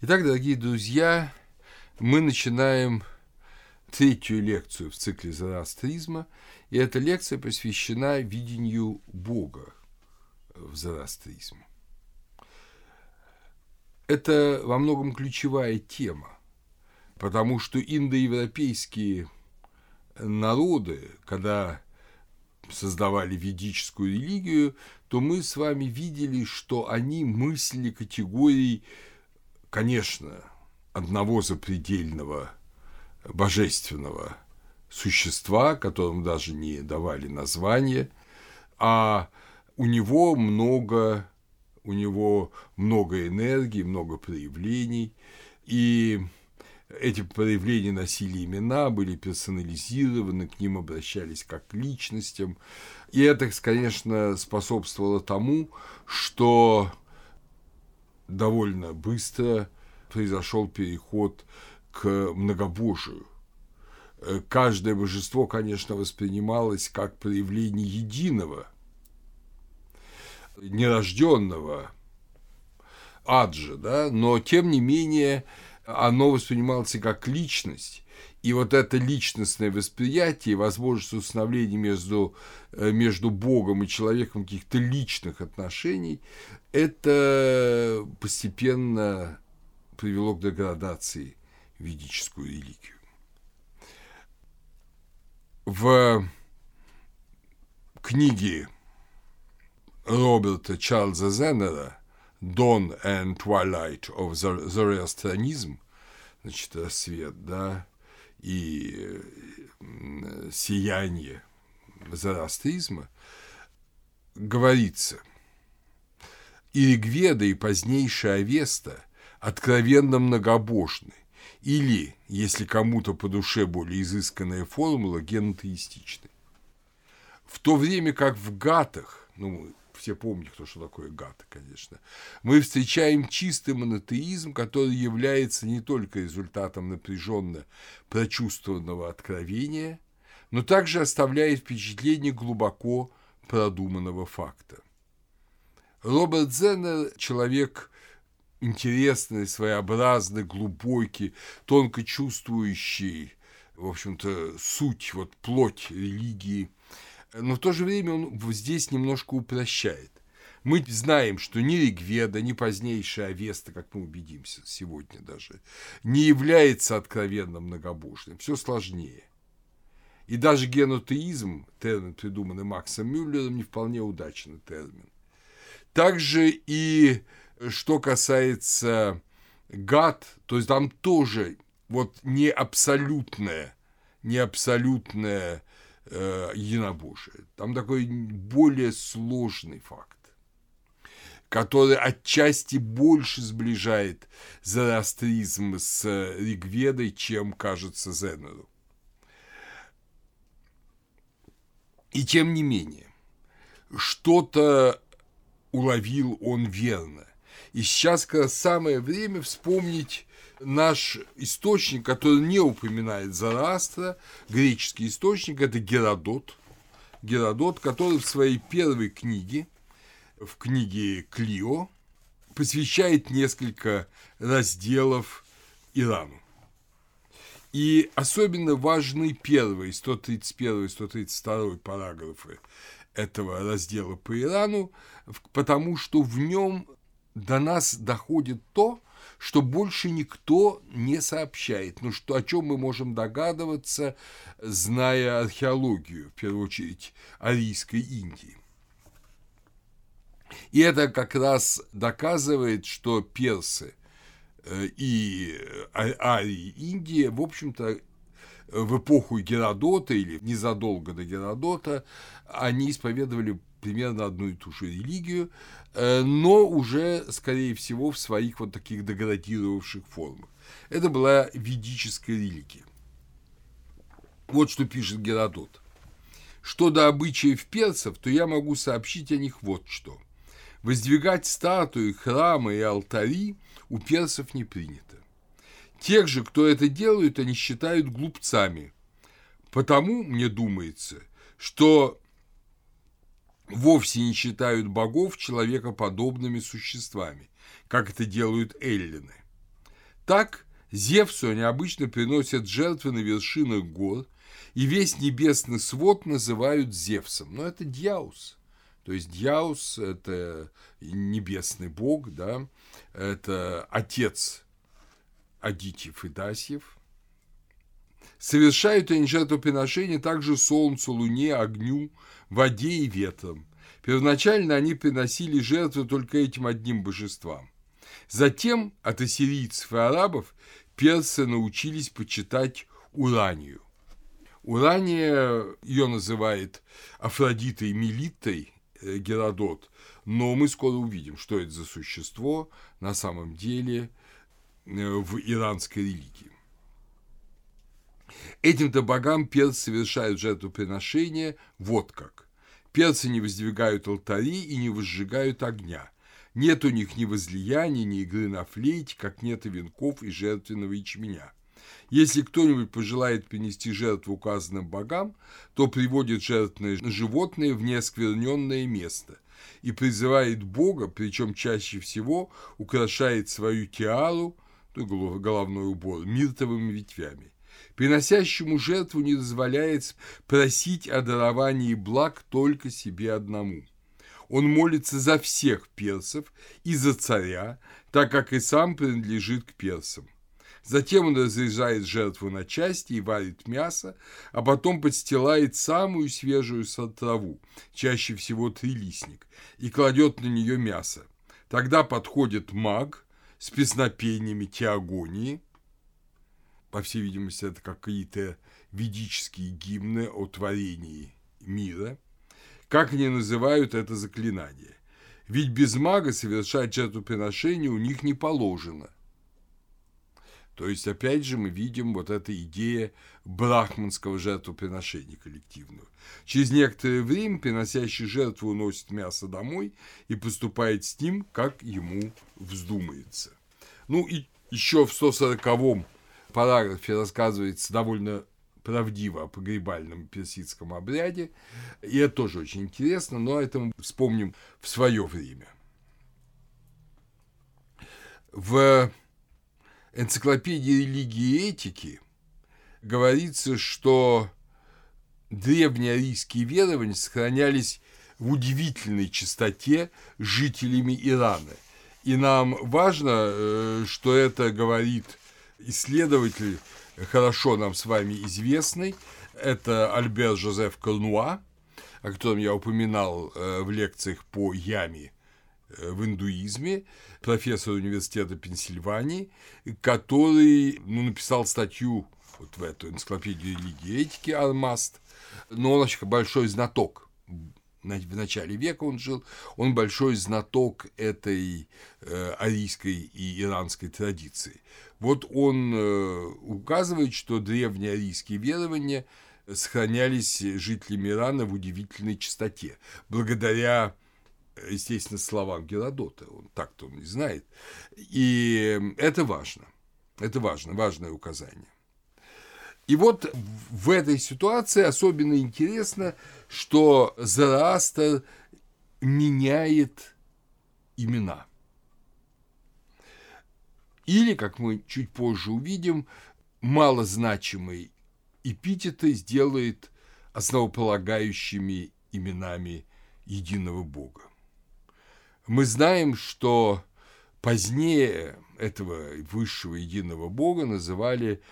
Итак, дорогие друзья, мы начинаем третью лекцию в цикле зороастризма, и эта лекция посвящена видению Бога в зороастризме. Это во многом ключевая тема, потому что индоевропейские народы, когда создавали ведическую религию, то мы с вами видели, что они мыслили категорией конечно, одного запредельного божественного существа, которому даже не давали название, а у него много, у него много энергии, много проявлений, и эти проявления носили имена, были персонализированы, к ним обращались как к личностям. И это, конечно, способствовало тому, что довольно быстро произошел переход к многобожию. Э, каждое божество, конечно, воспринималось как проявление единого, нерожденного аджа, да, но тем не менее оно воспринималось как личность, и вот это личностное восприятие, возможность установления между, э, между Богом и человеком каких-то личных отношений, это постепенно привело к деградации ведическую религию. В книге Роберта Чарльза Зеннера «Dawn and Twilight of Zoroastrianism», значит, рассвет, да, и сияние зороастризма, говорится, и Ригведа, и позднейшая Авеста откровенно многобожны, или, если кому-то по душе более изысканная формула, генотеистичны. В то время как в гатах, ну, все помнят, кто что такое гата, конечно, мы встречаем чистый монотеизм, который является не только результатом напряженно прочувствованного откровения, но также оставляет впечатление глубоко продуманного факта. Роберт Зеннер – человек интересный, своеобразный, глубокий, тонко чувствующий, в общем-то, суть, вот плоть религии – но в то же время он здесь немножко упрощает. Мы знаем, что ни Ригведа, ни позднейшая Авеста, как мы убедимся сегодня даже, не является откровенно многобожным. Все сложнее. И даже генотеизм, термин, придуманный Максом Мюллером, не вполне удачный термин. Также и что касается гад, то есть там тоже вот не абсолютное, не абсолютное э, единобожие. Там такой более сложный факт который отчасти больше сближает зороастризм с Ригведой, чем кажется Зенеру. И тем не менее, что-то уловил он верно. И сейчас как раз самое время вспомнить наш источник, который не упоминает Зарастра, греческий источник, это Геродот. Геродот, который в своей первой книге, в книге Клио, посвящает несколько разделов Ирану. И особенно важны первые 131-132 параграфы этого раздела по Ирану, потому что в нем до нас доходит то, что больше никто не сообщает. Ну, что, о чем мы можем догадываться, зная археологию, в первую очередь, Арийской Индии. И это как раз доказывает, что персы э, и Арии Индии, в общем-то, в эпоху Геродота или незадолго до Геродота, они исповедовали примерно одну и ту же религию, э, но уже, скорее всего, в своих вот таких деградировавших формах. Это была ведическая религия. Вот что пишет Геродот. Что до обычаев персов, то я могу сообщить о них вот что. Воздвигать статуи, храмы и алтари у персов не принято. Тех же, кто это делает, они считают глупцами. Потому, мне думается, что вовсе не считают богов человекоподобными существами, как это делают эллины. Так Зевсу они обычно приносят жертвы на вершинах гор, и весь небесный свод называют Зевсом. Но это Дьяус. То есть Дьяус – это небесный бог, да, это отец Адитьев и Дасьев. Совершают они жертвоприношения также солнцу, луне, огню, воде и ветрам. Первоначально они приносили жертвы только этим одним божествам. Затем от ассирийцев и арабов персы научились почитать Уранию. Урания ее называет Афродитой Мелитой э, Геродот, но мы скоро увидим, что это за существо на самом деле э, в иранской религии. Этим-то богам персы совершают жертвоприношения вот как. Персы не воздвигают алтари и не возжигают огня – нет у них ни возлияния, ни игры на флейте, как нет и венков и жертвенного ячменя. Если кто-нибудь пожелает принести жертву указанным богам, то приводит жертвенное животное в неоскверненное место и призывает Бога, причем чаще всего украшает свою тиару, головной убор, миртовыми ветвями. Приносящему жертву не дозволяется просить о даровании благ только себе одному – он молится за всех персов и за царя, так как и сам принадлежит к персам. Затем он разрезает жертву на части и варит мясо, а потом подстилает самую свежую траву, чаще всего трилистник, и кладет на нее мясо. Тогда подходит маг с песнопениями теогонии, по всей видимости, это какие-то ведические гимны о творении мира – как они называют это заклинание. Ведь без мага совершать жертвоприношение у них не положено. То есть, опять же, мы видим вот эта идея брахманского жертвоприношения коллективного. Через некоторое время приносящий жертву уносит мясо домой и поступает с ним, как ему вздумается. Ну и еще в 140-м параграфе рассказывается довольно правдиво о погребальном персидском обряде. И это тоже очень интересно, но это мы вспомним в свое время. В энциклопедии религии и этики говорится, что древнеарийские верования сохранялись в удивительной чистоте жителями Ирана. И нам важно, э, что это говорит исследователь хорошо нам с вами известный. Это Альбер Жозеф Корнуа, о котором я упоминал э, в лекциях по яме э, в индуизме, профессор университета Пенсильвании, который ну, написал статью вот в эту энциклопедию религии и этики Армаст, но он очень большой знаток в начале века он жил, он большой знаток этой э, арийской и иранской традиции. Вот он э, указывает, что древние арийские верования сохранялись жителями Ирана в удивительной чистоте, благодаря естественно, словам Геродота, он так-то он не знает. И это важно, это важно, важное указание. И вот в этой ситуации особенно интересно, что Зараастер меняет имена. Или, как мы чуть позже увидим, малозначимые эпитеты сделает основополагающими именами единого Бога. Мы знаем, что позднее этого высшего единого Бога называли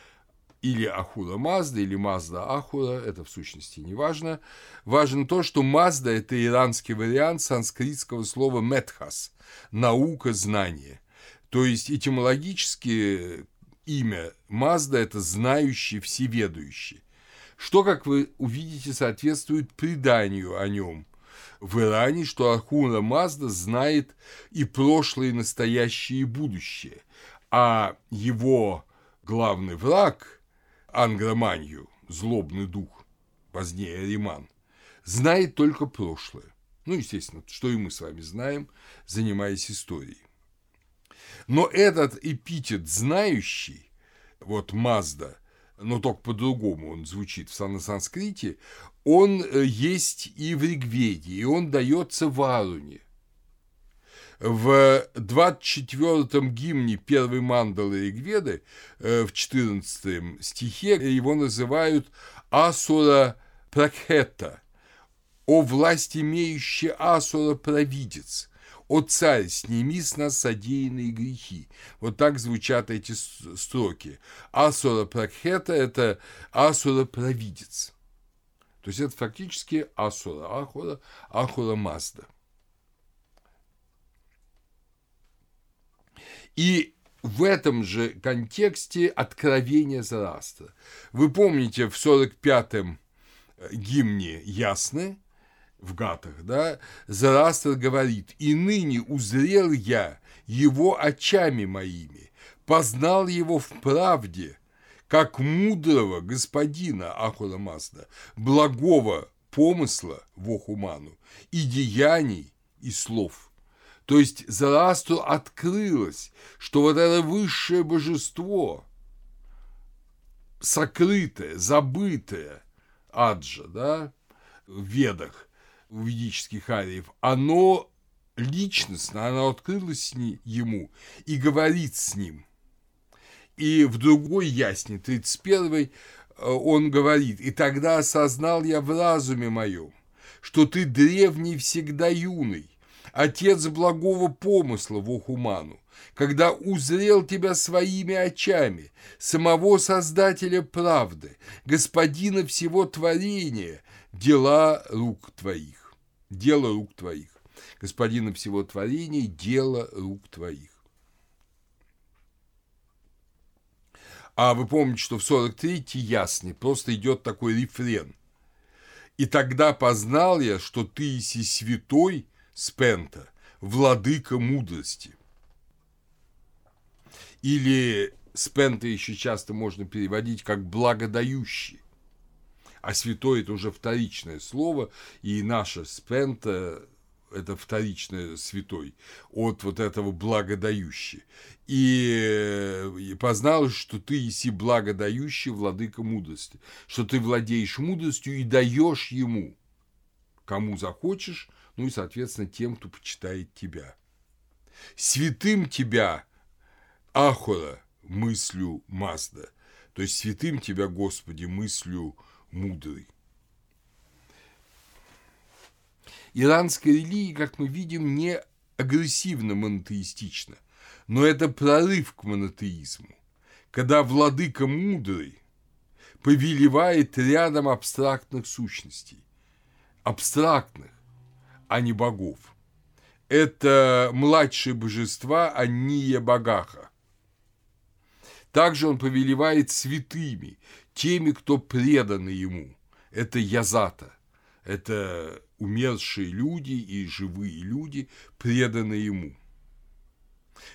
или Ахура Мазда, или Мазда Ахура, это в сущности не важно. Важно то, что Мазда – это иранский вариант санскритского слова метхас – наука, знание. То есть этимологически имя Мазда – это знающий, всеведущий. Что, как вы увидите, соответствует преданию о нем в Иране, что Ахура Мазда знает и прошлое, и настоящее, и будущее, а его главный враг – ангроманию, злобный дух, позднее Риман, знает только прошлое. Ну, естественно, что и мы с вами знаем, занимаясь историей. Но этот эпитет «знающий», вот Мазда, но только по-другому он звучит в санскрите, он э, есть и в Ригведе, и он дается в Аруне. В 24-м гимне первой мандалы Игведы, э, в 14 стихе, его называют Асура Пракхета, «О власть имеющий Асура провидец», «О царь, сними с нас содеянные грехи». Вот так звучат эти строки. Асура Пракхета – это Асура провидец. То есть это фактически Асура, Ахура, Ахура Мазда. И в этом же контексте откровение Зарастра. Вы помните, в 45-м э, гимне «Ясны», в Гатах, да, Зарастр говорит, «И ныне узрел я его очами моими, познал его в правде, как мудрого господина Ахура Мазда, благого помысла в Охуману и деяний, и слов». То есть Зарастру открылось, что вот это высшее божество, сокрытое, забытое Аджа, да, в ведах, в ведических ариев, оно личностно, оно открылось ему и говорит с ним. И в другой ясне, 31 он говорит, «И тогда осознал я в разуме моем, что ты древний всегда юный, отец благого помысла в Охуману, когда узрел тебя своими очами, самого Создателя правды, Господина всего творения, дела рук твоих, дело рук твоих, Господина всего творения, дело рук твоих. А вы помните, что в 43-й ясный просто идет такой рефрен. «И тогда познал я, что ты иси святой, Спента, владыка мудрости. Или Спента еще часто можно переводить как благодающий. А святой – это уже вторичное слово, и наша Спента – это вторичное святой от вот этого благодающий. И, и познал, что ты иси благодающий владыка мудрости, что ты владеешь мудростью и даешь ему, кому захочешь, ну и, соответственно, тем, кто почитает тебя. Святым тебя, Ахора, мыслю Мазда, то есть святым тебя, Господи, мыслю мудрый. Иранская религия, как мы видим, не агрессивно монотеистична, но это прорыв к монотеизму, когда владыка мудрый повелевает рядом абстрактных сущностей, абстрактных, а не богов. Это младшие божества Анния Багаха. Также он повелевает святыми, теми, кто преданы ему. Это Язата, это умершие люди и живые люди, преданные ему.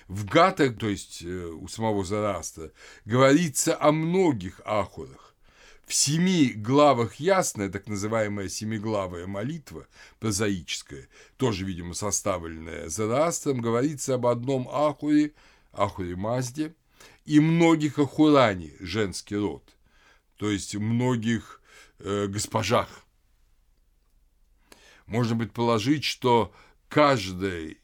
В Гатах, то есть э, у самого Зараста, говорится о многих ахурах, в семи главах ясная, так называемая семиглавая молитва, прозаическая, тоже, видимо, составленная Зарастром, говорится об одном Ахуре, Ахуре Мазде, и многих Ахуране, женский род, то есть многих э, госпожах. Можно предположить, что каждый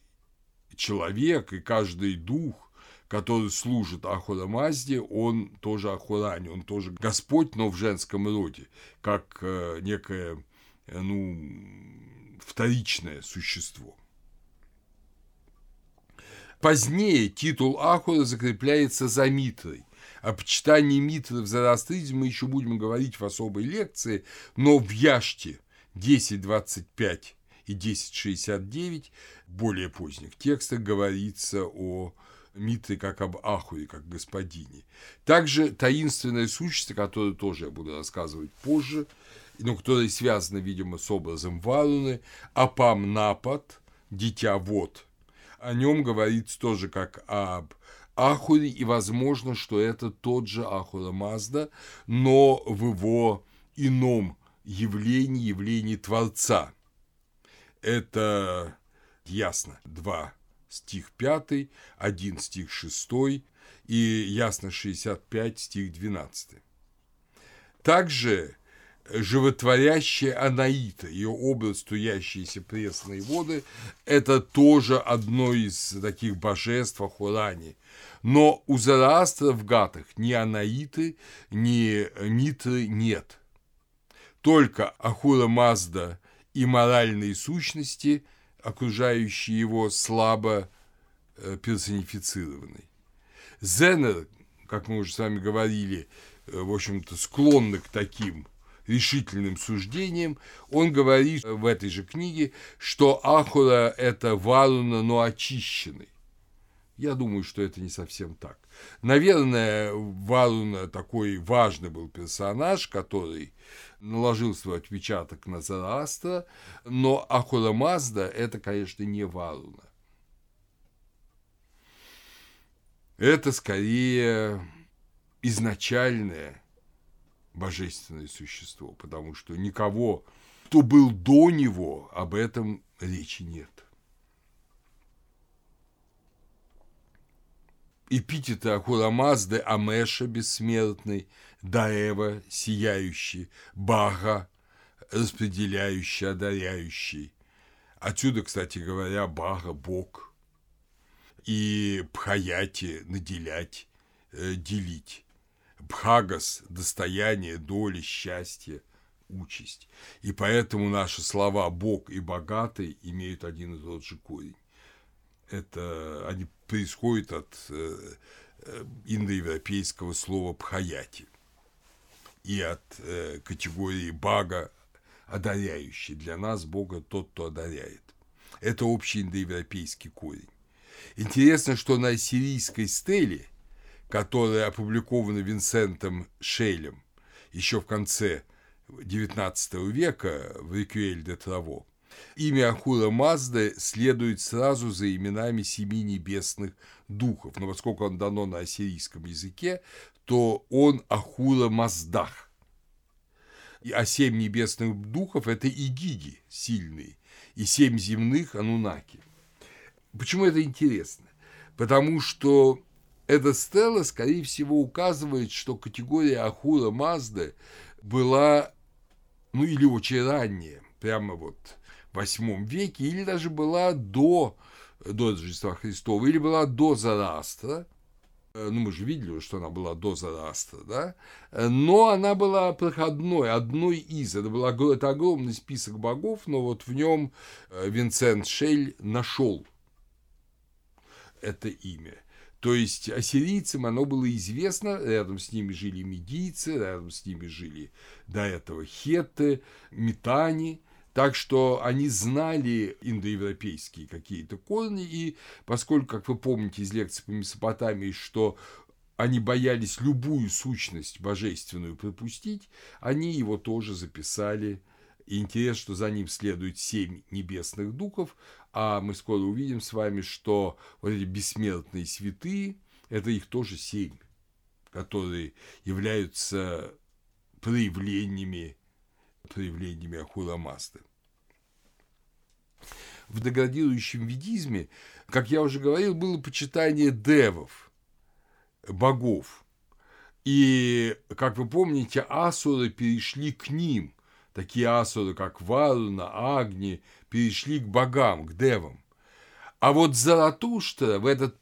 человек и каждый дух который служит Ахура Мазде, он тоже Ахурани, он тоже Господь, но в женском роде, как э, некое, э, ну, вторичное существо. Позднее титул Ахура закрепляется за Митрой. О почитании Митры в зороастризме мы еще будем говорить в особой лекции, но в Яште 10.25 и 10.69 более поздних текстах говорится о Митры как об Ахуре, как господине. Также таинственное существо, которое тоже я буду рассказывать позже, но которое связано, видимо, с образом Варуны, Апам Напад, дитя вод. О нем говорится тоже как об Ахуре, и возможно, что это тот же Ахура Мазда, но в его ином явлении, явлении Творца. Это ясно. Два стих 5, 1 стих 6 и ясно 65 стих 12. Также животворящая Анаита, ее образ струящиеся пресные воды, это тоже одно из таких божеств Ахурани. Но у Зараастра в Гатах ни Анаиты, ни Митры нет. Только Ахура Мазда и моральные сущности, окружающие его, слабо э, персонифицированы. Зенер, как мы уже с вами говорили, э, в общем-то, склонны к таким решительным суждением, он говорит в этой же книге, что Ахура – это Варуна, но очищенный. Я думаю, что это не совсем так. Наверное, Варуна такой важный был персонаж, который наложил свой отпечаток на Зараастра, но Ахура Мазда – это, конечно, не Варуна. Это скорее изначальное божественное существо, потому что никого, кто был до него, об этом речи нет. Эпитеты Ахурамазды Амеша бессмертный, Даева сияющий, Бага распределяющий, одаряющий. Отсюда, кстати говоря, Бага – Бог. И Пхаяти – наделять, э, делить. Бхагас – достояние, доля, счастье, участь. И поэтому наши слова «бог» и «богатый» имеют один и тот же корень. Это они происходят от э, э, индоевропейского слова «пхаяти» и от э, категории «бага», одаряющий. Для нас Бога тот, кто одаряет. Это общий индоевропейский корень. Интересно, что на сирийской стеле – которая опубликована Винсентом Шейлем еще в конце XIX века в Реквель де Траво, имя Ахура Мазды следует сразу за именами семи небесных духов, но поскольку он дано на ассирийском языке, то он Ахура Маздах. А семь небесных духов – это игиги сильные, и семь земных – анунаки. Почему это интересно? Потому что эта стела, скорее всего, указывает, что категория Ахура Мазды была, ну или очень ранняя, прямо вот восьмом веке, или даже была до, до Рождества Христова, или была до Зарастра, э, ну, мы же видели, что она была до Зарастра, да, но она была проходной, одной из, это, был это огромный список богов, но вот в нем э, Винсент Шель нашел это имя – то есть ассирийцам оно было известно, рядом с ними жили медийцы, рядом с ними жили до этого хетты, метани, так что они знали индоевропейские какие-то корни, и поскольку, как вы помните из лекции по Месопотамии, что они боялись любую сущность божественную пропустить, они его тоже записали. И интересно, что за ним следует семь небесных духов, а мы скоро увидим с вами, что вот эти бессмертные святые, это их тоже семь, которые являются проявлениями, проявлениями Ахурамасты. В деградирующем ведизме, как я уже говорил, было почитание девов, богов. И, как вы помните, асуры перешли к ним – такие асуры, как Варуна, Агни, перешли к богам, к девам. А вот Заратуштра в этот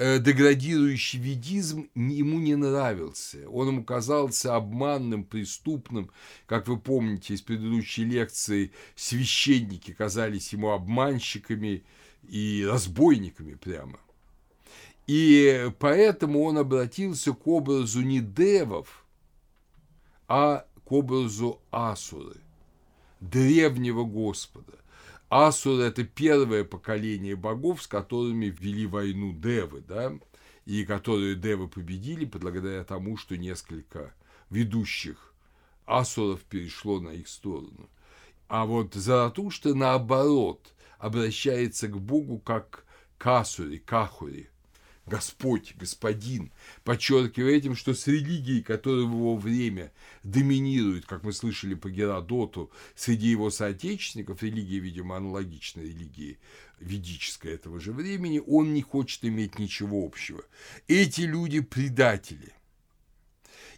деградирующий ведизм ему не нравился. Он ему казался обманным, преступным. Как вы помните из предыдущей лекции, священники казались ему обманщиками и разбойниками прямо. И поэтому он обратился к образу не девов, а к образу Асуры, древнего Господа. Асуры – это первое поколение богов, с которыми ввели войну Девы, да, и которые Девы победили благодаря тому, что несколько ведущих асуров перешло на их сторону. А вот Заратушта, наоборот, обращается к Богу как к Асуре, к Ахуре, Господь, Господин, подчеркивая этим, что с религией, которая в его время доминирует, как мы слышали по Геродоту, среди его соотечественников, религия, видимо, аналогична религии ведической этого же времени, он не хочет иметь ничего общего. Эти люди предатели.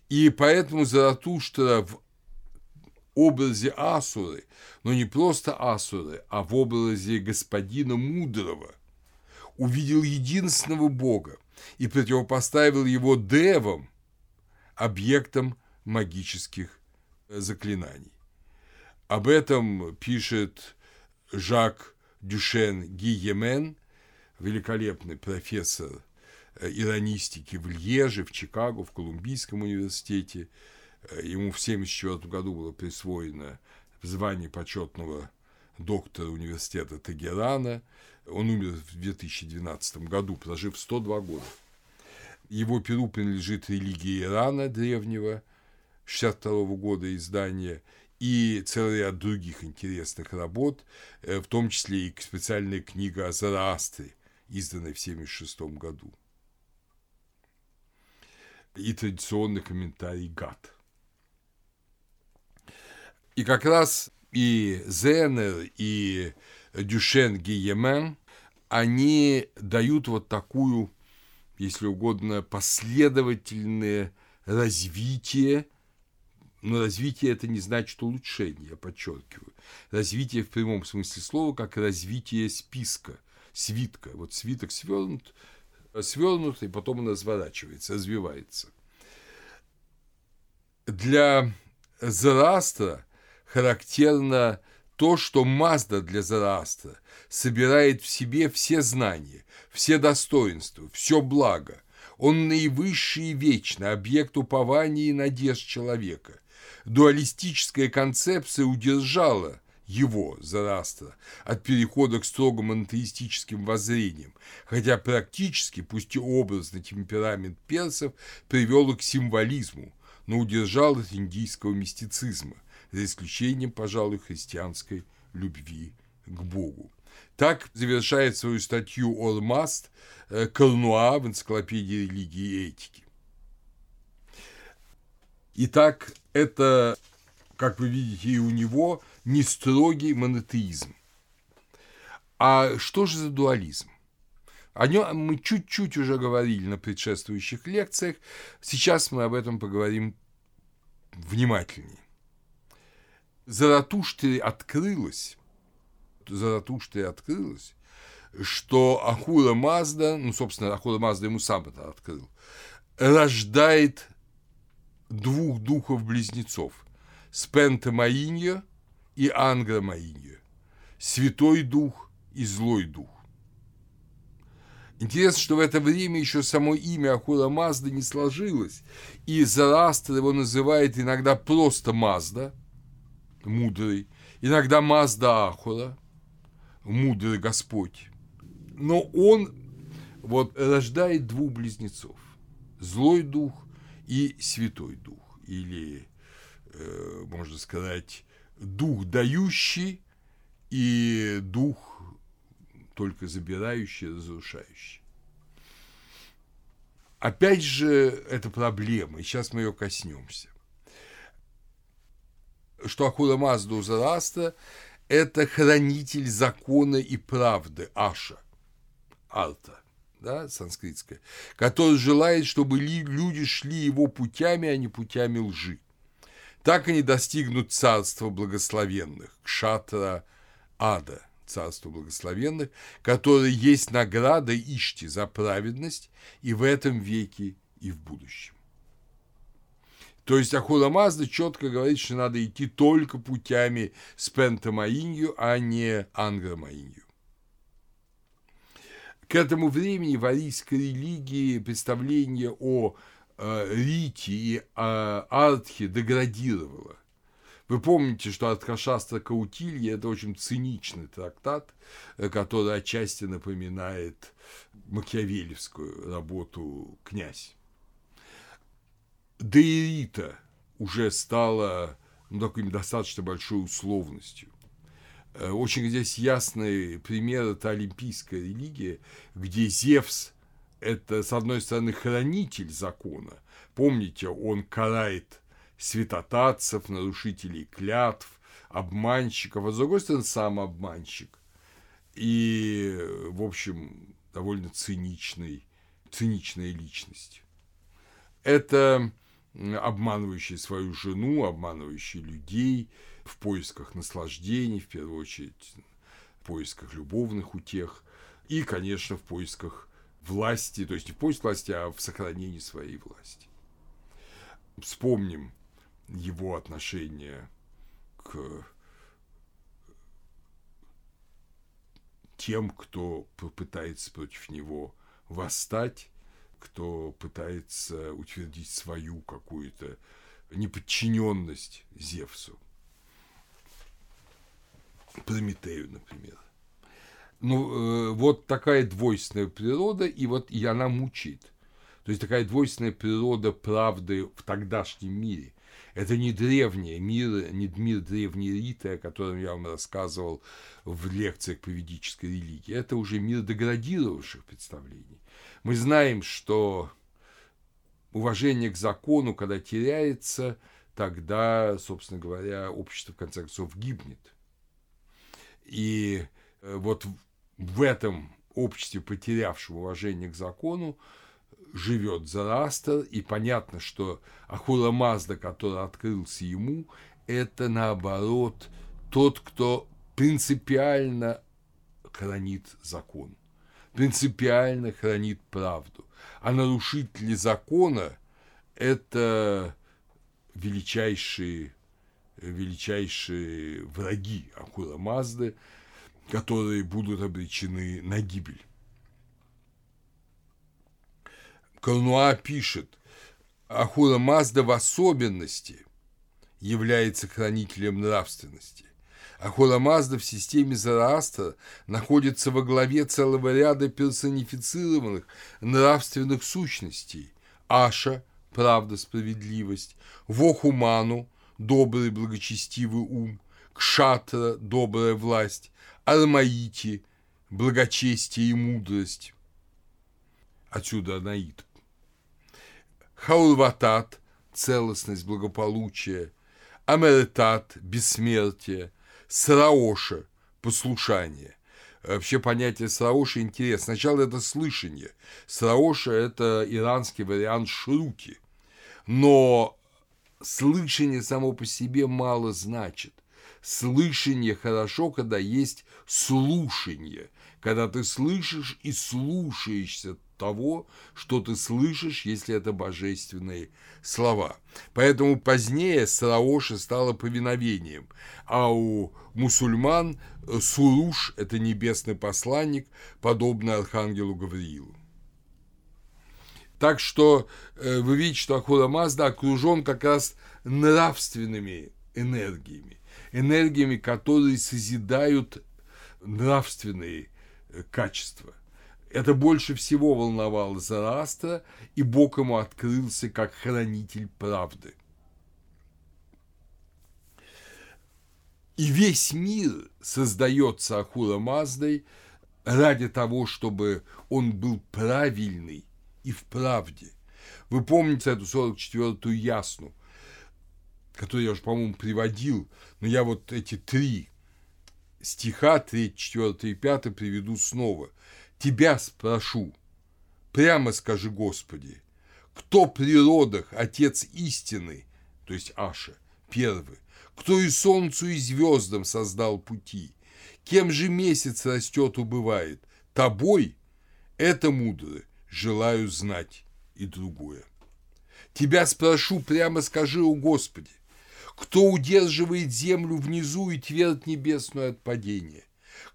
И поэтому Заратуштра в образе Асуры, но не просто Асуры, а в образе господина мудрого, увидел единственного Бога и противопоставил его девам, объектом магических заклинаний. Об этом пишет Жак Дюшен Гиемен, великолепный профессор э, иронистики в Льеже, в Чикаго, в Колумбийском университете. Э, ему в 1974 году было присвоено звание почетного доктора университета Тегерана. Он умер в 2012 году, прожив 102 года. Его перу принадлежит религии Ирана древнего, 62 года издания, и целый ряд других интересных работ, э, в том числе и специальная книга о Зараастре, изданной в 1976 году. И традиционный комментарий ГАТ. И как раз и Зенер, и Дюшен Гиемен, они дают вот такую если угодно, последовательное развитие, но развитие это не значит улучшение, я подчеркиваю. Развитие в прямом смысле слова, как развитие списка, свитка. Вот свиток свернут, свернут, и потом он разворачивается, развивается. Для Зараастра характерно то, что Мазда для Зараастра собирает в себе все знания, все достоинства, все благо. Он наивысший и вечный объект упования и надежд человека. Дуалистическая концепция удержала его, Зарастра, от перехода к строго монотеистическим воззрениям, хотя практически, пусть и образно, темперамент персов привел к символизму, но удержал от индийского мистицизма, за исключением, пожалуй, христианской любви к Богу. Так завершает свою статью Ормаст э, Колнуа в энциклопедии религии и этики. Итак, это, как вы видите, и у него не строгий монотеизм. А что же за дуализм? О нем мы чуть-чуть уже говорили на предшествующих лекциях. Сейчас мы об этом поговорим внимательнее. Заратуштре открылось Заратуште открылось, что Ахура Мазда, ну, собственно, Ахура Мазда ему сам это открыл, рождает двух духов-близнецов – Спента Маинья и Ангра Маинья, Святой Дух и Злой Дух. Интересно, что в это время еще само имя Ахура Мазда не сложилось, и Зарастер его называет иногда просто Мазда, мудрый, иногда Мазда Ахура, мудрый Господь. Но он вот рождает двух близнецов. Злой дух и святой дух. Или, э, можно сказать, дух дающий и дух только забирающий, разрушающий. Опять же, это проблема, и сейчас мы ее коснемся. Что Ахура Мазда у Зараста это хранитель закона и правды, Аша, Арта, да, санскритская, который желает, чтобы люди шли его путями, а не путями лжи. Так они достигнут царства благословенных, кшатра ада, царства благословенных, которое есть награда Ишти за праведность и в этом веке, и в будущем. То есть Ахура Мазда четко говорит, что надо идти только путями Спентамаинью, а не Ангромаинью. К этому времени в арийской религии представление о э, Рите и э, Артхе деградировало. Вы помните, что Артхашастра Каутилья – это очень циничный трактат, э, который отчасти напоминает макиавелевскую работу «Князь». Дейрита уже стала ну, такой достаточно большой условностью. Э, очень здесь ясный пример – это олимпийская религия, где Зевс – это, с одной стороны, хранитель закона. Помните, он карает святотатцев, нарушителей клятв, обманщиков, а с другой стороны, сам обманщик. И, в общем, довольно циничный, циничная личность. Это обманывающий свою жену, обманывающий людей в поисках наслаждений, в первую очередь в поисках любовных утех и, конечно, в поисках власти, то есть не в поиск власти, а в сохранении своей власти. Вспомним его отношение к тем, кто попытается против него восстать, кто пытается утвердить свою какую-то неподчиненность Зевсу. Прометею, например. Ну, э, вот такая двойственная природа, и вот и она мучит. То есть такая двойственная природа правды в тогдашнем мире. Это не древний мир, не мир древней Риты, о котором я вам рассказывал в лекциях по ведической религии. Это уже мир деградировавших представлений. Мы знаем, что уважение к закону, когда теряется, тогда, собственно говоря, общество, в конце концов, гибнет. И э, вот в этом обществе, потерявшем уважение к закону, живет Зарастер, и понятно, что Ахура Мазда, который открылся ему, это наоборот тот, кто принципиально хранит закон, принципиально хранит правду. А нарушители закона – это величайшие, величайшие враги Ахура Мазды, которые будут обречены на гибель. Корнуа пишет, Ахура Мазда в особенности является хранителем нравственности. Ахура Мазда в системе Зараастра находится во главе целого ряда персонифицированных нравственных сущностей. Аша – правда, справедливость, Вохуману – добрый благочестивый ум, Кшатра – добрая власть, Армаити – благочестие и мудрость. Отсюда Анаид хаулватат – целостность, благополучие, амеретат – бессмертие, сраоша – послушание. Вообще понятие сраоша интересно. Сначала это слышание. Сраоша – это иранский вариант шруки. Но слышание само по себе мало значит. Слышание хорошо, когда есть слушание, когда ты слышишь и слушаешься того, что ты слышишь, если это божественные слова. Поэтому позднее Сараоша стало повиновением, а у мусульман Суруш – это небесный посланник, подобный архангелу Гавриилу. Так что э, вы видите, что Ахура Мазда окружен как раз нравственными энергиями, энергиями, которые созидают нравственные э, качества. Это больше всего волновало Зараста, и Бог ему открылся как хранитель правды. И весь мир создается Ахура Маздой ради того, чтобы он был правильный и в правде. Вы помните эту 44-ю ясну, которую я уже, по-моему, приводил, но я вот эти три стиха, 3, 4 и 5 приведу снова – Тебя спрошу, прямо скажи, Господи, кто при родах Отец истины, то есть Аша, первый, кто и солнцу, и звездам создал пути, кем же месяц растет, убывает, тобой, это мудро, желаю знать и другое. Тебя спрошу, прямо скажи, о Господи, кто удерживает землю внизу и твердь небесную от падения,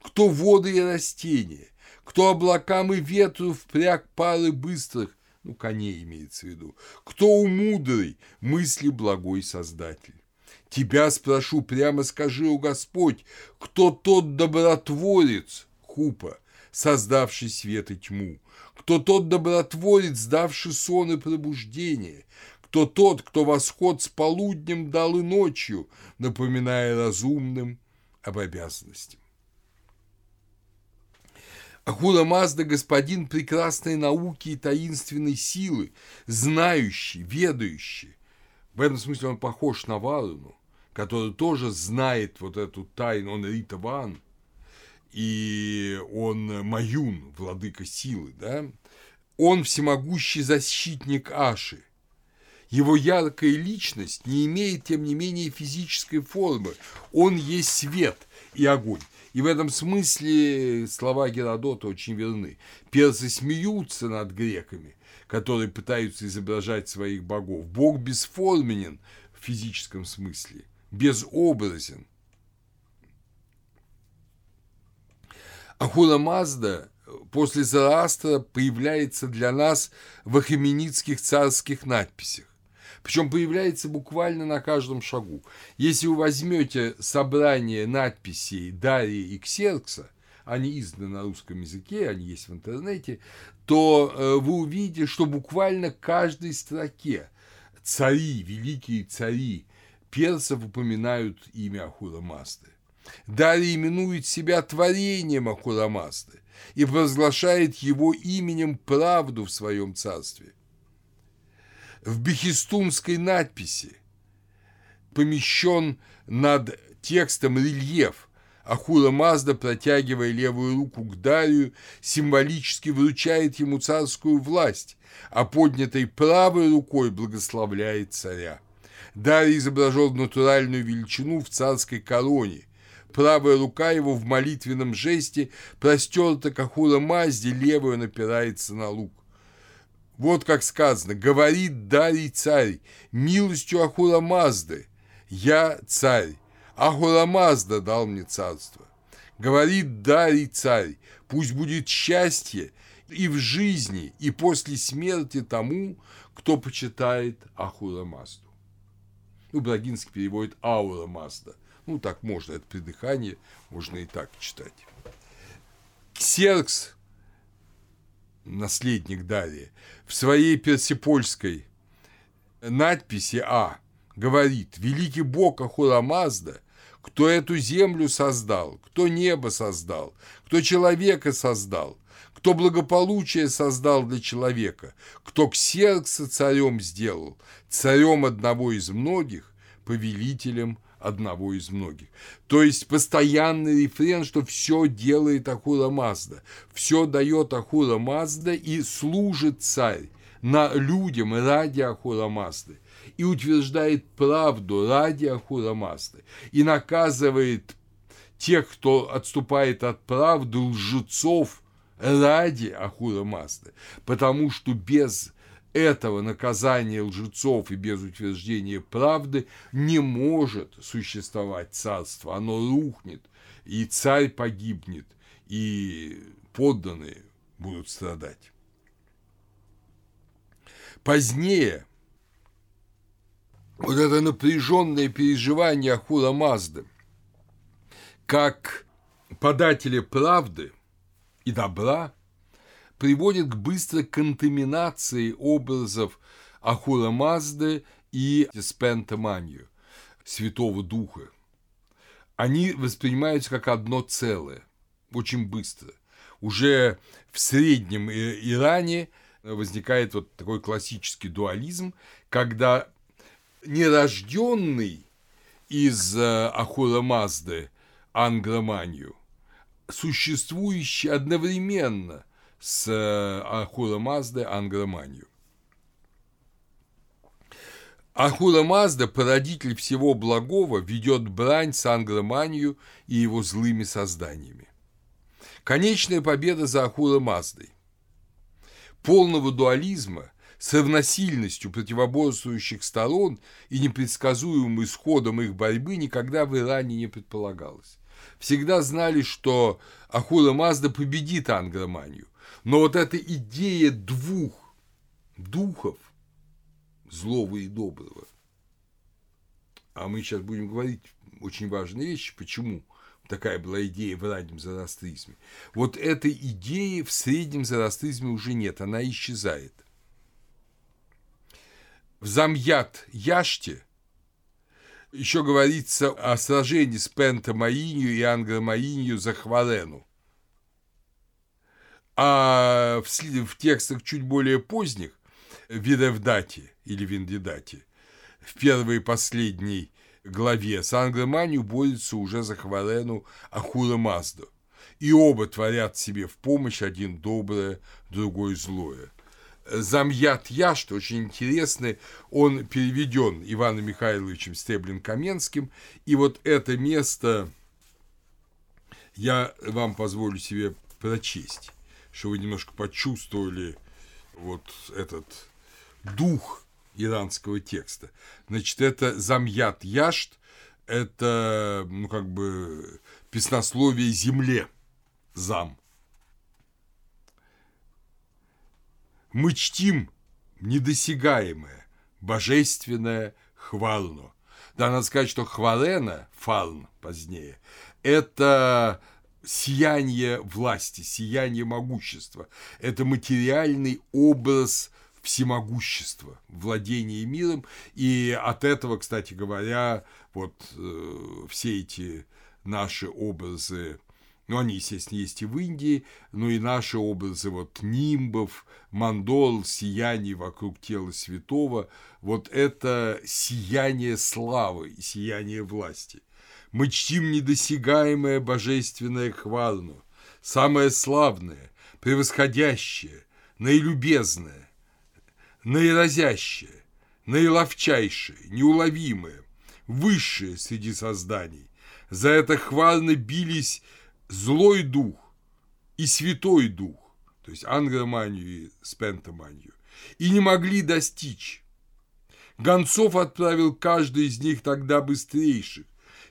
кто воды и растения, кто облакам и ветру впряг пары быстрых, ну, коней имеется в виду, кто умудрый, мысли благой Создатель. Тебя спрошу, прямо скажи, о Господь, кто тот добротворец, Хупа, создавший свет и тьму, кто тот добротворец, давший сон и пробуждение, кто тот, кто восход с полуднем дал и ночью, напоминая разумным об обязанностях. Ахура Мазда – господин прекрасной науки и таинственной силы, знающий, ведающий. В этом смысле он похож на Варуну, который тоже знает вот эту тайну, он Ритаван, и он Маюн, владыка силы, да? Он всемогущий защитник Аши. Его яркая личность не имеет, тем не менее, физической формы. Он есть свет и огонь. И в этом смысле слова Геродота очень верны. Персы смеются над греками, которые пытаются изображать своих богов. Бог бесформенен в физическом смысле, безобразен. Ахура Мазда после Зараастра появляется для нас в ахименидских царских надписях. Причем появляется буквально на каждом шагу. Если вы возьмете собрание надписей Дария и Ксеркса, они изданы на русском языке, они есть в интернете, то э, вы увидите, что буквально каждой строке цари, великие цари персов упоминают имя Ахура Масты. Дарий именует себя творением Ахура Масты и провозглашает его именем правду в своем царстве. В бехистунской надписи помещен над текстом рельеф, Ахура Мазда, протягивая левую руку к Дарию, символически вручает ему царскую власть, а поднятой правой рукой благословляет царя. Дарий изображен натуральную величину в царской короне, правая рука его в молитвенном жесте простерта к Ахура Мазде, левая напирается на лук. Вот как сказано, говорит Дарий царь, милостью Ахура Мазды, я царь, Ахура Мазда дал мне царство. Говорит Дарий царь, пусть будет счастье и в жизни, и после смерти тому, кто почитает Ахура Мазду. Ну, Брагинский переводит Аура Мазда – ну, так можно, это придыхание, можно и так читать. Ксеркс, наследник Дария, в своей персипольской надписи А говорит «Великий Бог Ахурамазда, кто эту землю создал, кто небо создал, кто человека создал, кто благополучие создал для человека, кто Ксеркса царем сделал, царем одного из многих, повелителем одного из многих. То есть постоянный рефрен, что все делает Ахура Мазда, все дает Ахура Мазда и служит царь на людям ради Ахура Мазды. И утверждает правду ради Ахура Мазды. И наказывает тех, кто отступает от правды, лжецов ради Ахура Мазды, потому что без этого наказания лжецов и без утверждения правды не может существовать царство. Оно рухнет, и царь погибнет, и подданные будут страдать. Позднее вот это напряженное переживание Ахура Мазды, как подателя правды и добра, приводит к быстрой контаминации образов Ахура Мазды и Спентаманию, Святого Духа. Они воспринимаются как одно целое, очень быстро. Уже в среднем Иране возникает вот такой классический дуализм, когда нерожденный из э, Ахура Мазды Ангроманию, существующий одновременно с э, Ахура Мазды Ангроманию. Ахура Мазда, породитель всего благого, ведет брань с Ангроманию и его злыми созданиями. Конечная победа за Ахура Маздой. Полного дуализма с равносильностью противоборствующих сторон и непредсказуемым исходом их борьбы никогда в Иране не предполагалось. Всегда знали, что Ахура Мазда победит Ангроманию, но вот эта идея двух духов, злого и доброго, а мы сейчас будем говорить очень важные вещи, почему такая была идея в раннем зороастризме. Вот этой идеи в среднем зороастризме уже нет, она исчезает. В Замьят Яште еще говорится о сражении с Пентамаинью и Ангромаинью за Хварену. А в, в текстах чуть более поздних, Видевдате или Виндидате, в первой и последней главе с Англоманию борется уже за Хварену Ахура Мазду. И оба творят себе в помощь один доброе, другой злое. Замьят Яшт, очень интересный, он переведен Иваном Михайловичем Стеблин-Каменским, и вот это место я вам позволю себе прочесть, чтобы вы немножко почувствовали вот этот дух иранского текста. Значит, это Замьят Яшт, это, ну, как бы, песнословие земле, зам. Мы чтим недосягаемое, божественное хвално. Да, надо сказать, что хвалена, фалн позднее, это сияние власти, сияние могущества. Это материальный образ всемогущества, владения миром. И от этого, кстати говоря, вот э, все эти наши образы ну, они, естественно, есть и в Индии, но и наши образы вот нимбов, мандол, сияний вокруг тела святого, вот это сияние славы сияние власти. Мы чтим недосягаемое божественное хвалну, самое славное, превосходящее, наилюбезное, наиразящее, наиловчайшее, неуловимое, высшее среди созданий. За это хвально бились злой дух и святой дух, то есть ангроманию и спентоманию, и не могли достичь. Гонцов отправил каждый из них тогда быстрейших,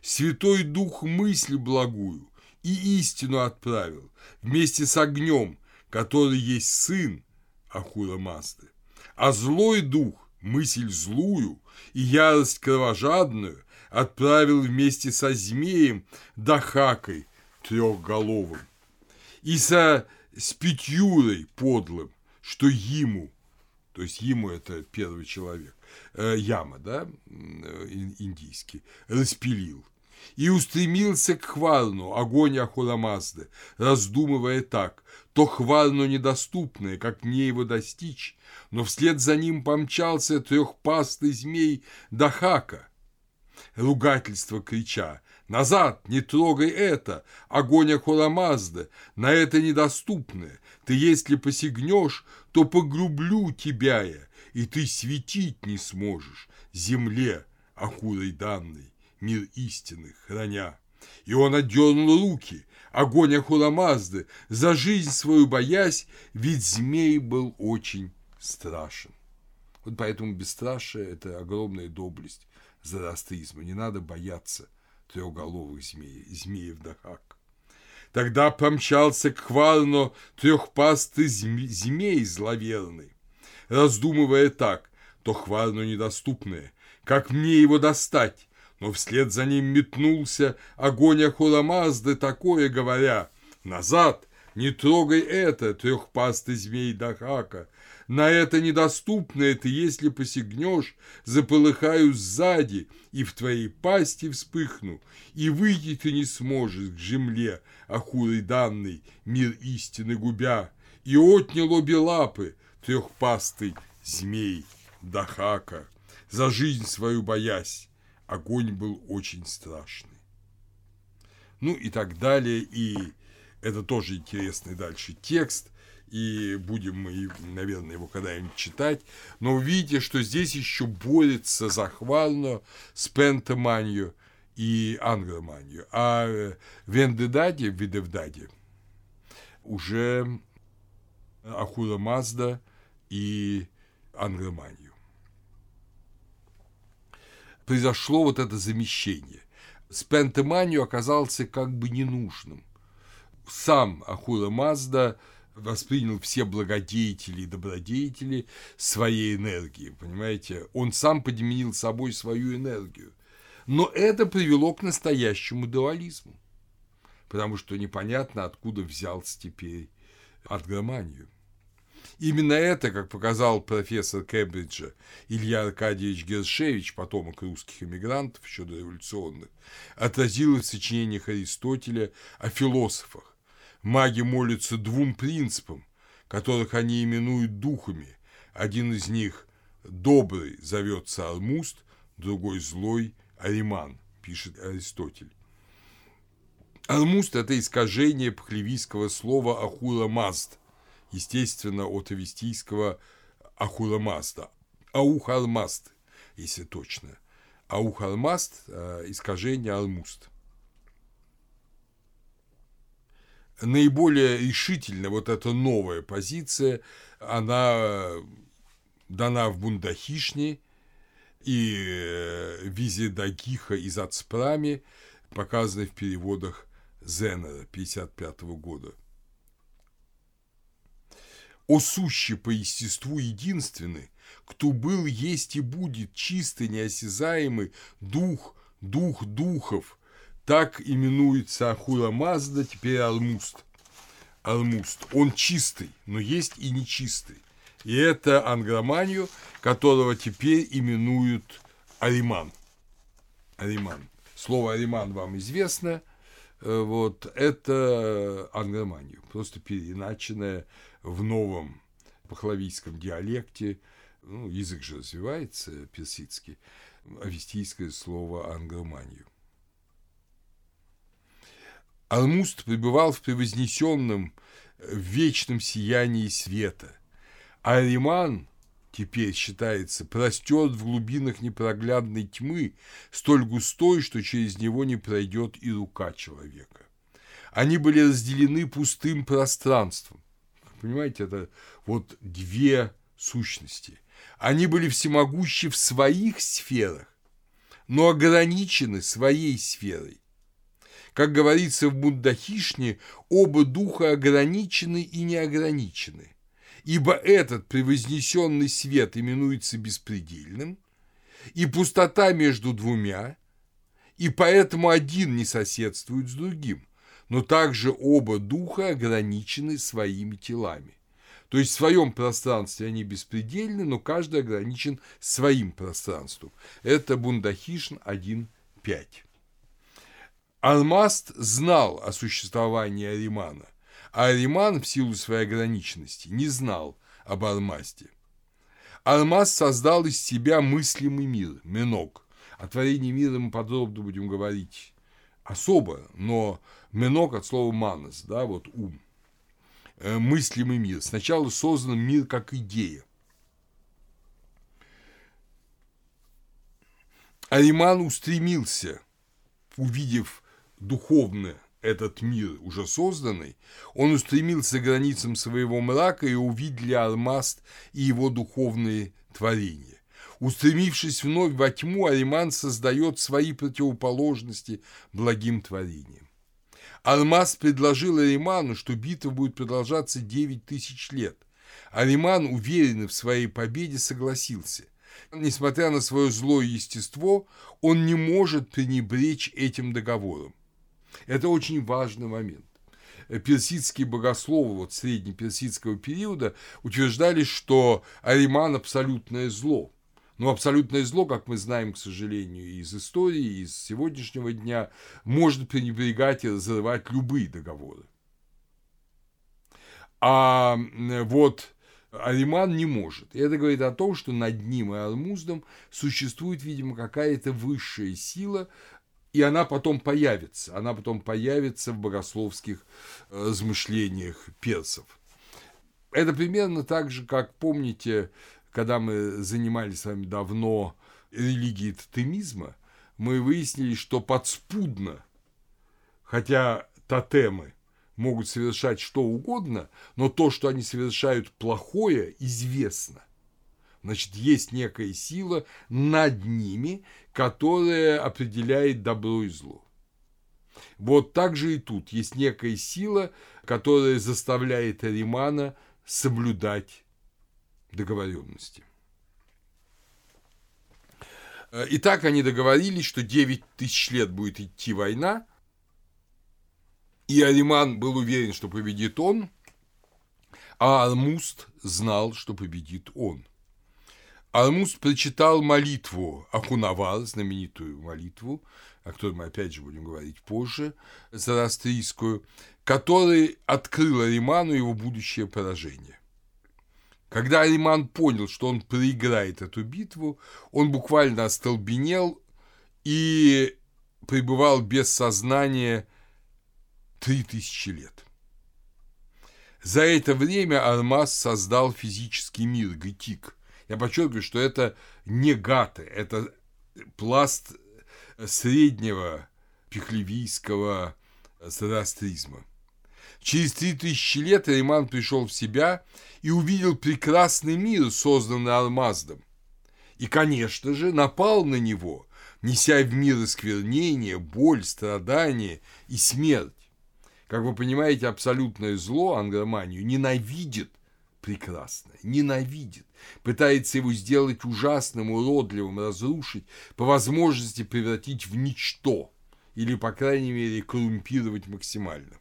Святой Дух мысль благую и истину отправил вместе с огнем, который есть сын Ахура Мазды. А злой дух, мысль злую и ярость кровожадную отправил вместе со змеем Дахакой трехголовым и со Спитюрой подлым, что ему, то есть ему это первый человек, э, Яма, да, э, индийский, распилил и устремился к Хварну, огонь Ахурамазды, раздумывая так, то Хварну недоступное, как мне его достичь, но вслед за ним помчался трехпастый змей Дахака, ругательство крича, «Назад, не трогай это! Огонь Ахурамазды! На это недоступное! Ты, если посягнешь, то погрублю тебя я, и ты светить не сможешь земле Ахурой данной!» Мир истины храня. И он отдернул руки, огонь Ахурамазды, за жизнь свою боясь, ведь змей был очень страшен. Вот поэтому бесстрашие – это огромная доблесть зороастризма. Не надо бояться трехголовых змей, змеев Дахак. Тогда помчался к Хварно трехпастый змей зловерный, раздумывая так, то Хварно недоступное, как мне его достать, но вслед за ним метнулся огонь Ахурамазды, такое говоря, «Назад! Не трогай это, трехпастый змей Дахака! На это недоступное ты, если посягнешь, заполыхаю сзади, и в твоей пасти вспыхну, и выйти ты не сможешь к земле, Ахурой данный, мир истины губя, и отнял обе лапы трехпастый змей Дахака, за жизнь свою боясь, огонь был очень страшный. Ну и так далее, и это тоже интересный дальше текст, и будем мы, наверное, его когда-нибудь читать, но увидите, что здесь еще борется захвально с пентоманью и ангроманью, а в Эндедаде, в Видевдаде уже Ахура Мазда и ангроманию произошло вот это замещение. Спентеманию оказался как бы ненужным. Сам Ахура Мазда воспринял все благодетели и добродетели своей энергии, понимаете? Он сам подменил собой свою энергию. Но это привело к настоящему дуализму, потому что непонятно, откуда взялся теперь отгроманию. Именно это, как показал профессор Кембриджа Илья Аркадьевич Гершевич, потомок русских эмигрантов, еще дореволюционных, отразилось в сочинениях Аристотеля о философах. Маги молятся двум принципам, которых они именуют духами. Один из них добрый зовется Армуст, другой злой Ариман, пишет Аристотель. Армуст – это искажение пхлевийского слова «ахура маст», естественно, от авестийского Ахурамазда, Аухармаст, если точно. Аухармаст э, – искажение Алмуст. Наиболее решительно вот эта новая позиция, она дана в Бундахишне и э, Визе Дагиха из Ацпрами, показанной в переводах Зенера 1955 года. «О сущий по естеству единственный, кто был, есть и будет чистый, неосязаемый дух, дух духов, так именуется Ахура Мазда, теперь Алмуст. Алмуст. Он чистый, но есть и нечистый. И это ангроманию, которого теперь именуют Ариман. Ариман. Слово Ариман вам известно. Э, вот это ангроманию, просто переиначенное в новом пахлавийском диалекте – ну, язык же развивается, персидский, авестийское слово ангроманию. Алмуст пребывал в превознесенном, в вечном сиянии света, а Ариман теперь считается простет в глубинах непроглядной тьмы, столь густой, что через него не пройдет и рука человека. Они были разделены пустым пространством. Понимаете, это вот две сущности. Они были всемогущи в своих сферах, но ограничены своей сферой. Как говорится в Буддахишне, оба духа ограничены и неограничены, ибо этот превознесенный свет именуется беспредельным, и пустота между двумя, и поэтому один не соседствует с другим, но также оба духа ограничены своими телами. То есть в своем пространстве они беспредельны, но каждый ограничен своим пространством. Это Бундахишн 1.5. Алмаст знал о существовании Аримана, а Ариман в силу своей ограниченности не знал об Алмасте. Алмаз создал из себя мыслимый мир, Менок. О творении мира мы подробно будем говорить особо, но Менок от слова манас, да, вот ум. Э, мыслимый мир. Сначала создан мир как идея. Ариман устремился, увидев духовно этот мир уже созданный, он устремился к границам своего мрака и увидели Армаст и его духовные творения. Устремившись вновь во тьму, Ариман создает свои противоположности благим творениям. Алмаз предложил Ариману, что битва будет продолжаться 9 тысяч лет. Ариман, уверенный в своей победе, согласился. Несмотря на свое злое естество, он не может пренебречь этим договором. Это очень важный момент. Персидские богословы вот среднеперсидского периода утверждали, что Ариман – абсолютное зло – но абсолютное зло, как мы знаем, к сожалению, из истории, из сегодняшнего дня, может пренебрегать и разрывать любые договоры. А вот Ариман не может. И это говорит о том, что над ним и Алмуздом существует, видимо, какая-то высшая сила, и она потом появится. Она потом появится в богословских э, размышлениях персов. Это примерно так же, как, помните, когда мы занимались с вами давно религией тотемизма, мы выяснили, что подспудно, хотя тотемы могут совершать что угодно, но то, что они совершают плохое, известно. Значит, есть некая сила над ними, которая определяет добро и зло. Вот так же и тут есть некая сила, которая заставляет Аримана соблюдать договоренности. Э, и так они договорились, что 9 тысяч лет будет идти война, и Ариман был уверен, что победит он, а Алмуст знал, что победит он. Алмуст прочитал молитву Ахунавар, знаменитую молитву, о которой мы опять же будем говорить позже, зарастрийскую, который открыл Ариману его будущее поражение. Когда Алиман понял, что он проиграет эту битву, он буквально остолбенел и пребывал без сознания три тысячи лет. За это время Армаз создал физический мир, Гетик. Я подчеркиваю, что это не гаты, это пласт среднего пехлевийского зороастризма. Через три тысячи лет Риман пришел в себя и увидел прекрасный мир, созданный Алмаздом. И, конечно же, напал на него, неся в мир осквернение, боль, страдания и смерть. Как вы понимаете, абсолютное зло, ангроманию, ненавидит прекрасное, ненавидит, пытается его сделать ужасным, уродливым, разрушить, по возможности превратить в ничто или, по крайней мере, коррумпировать максимально.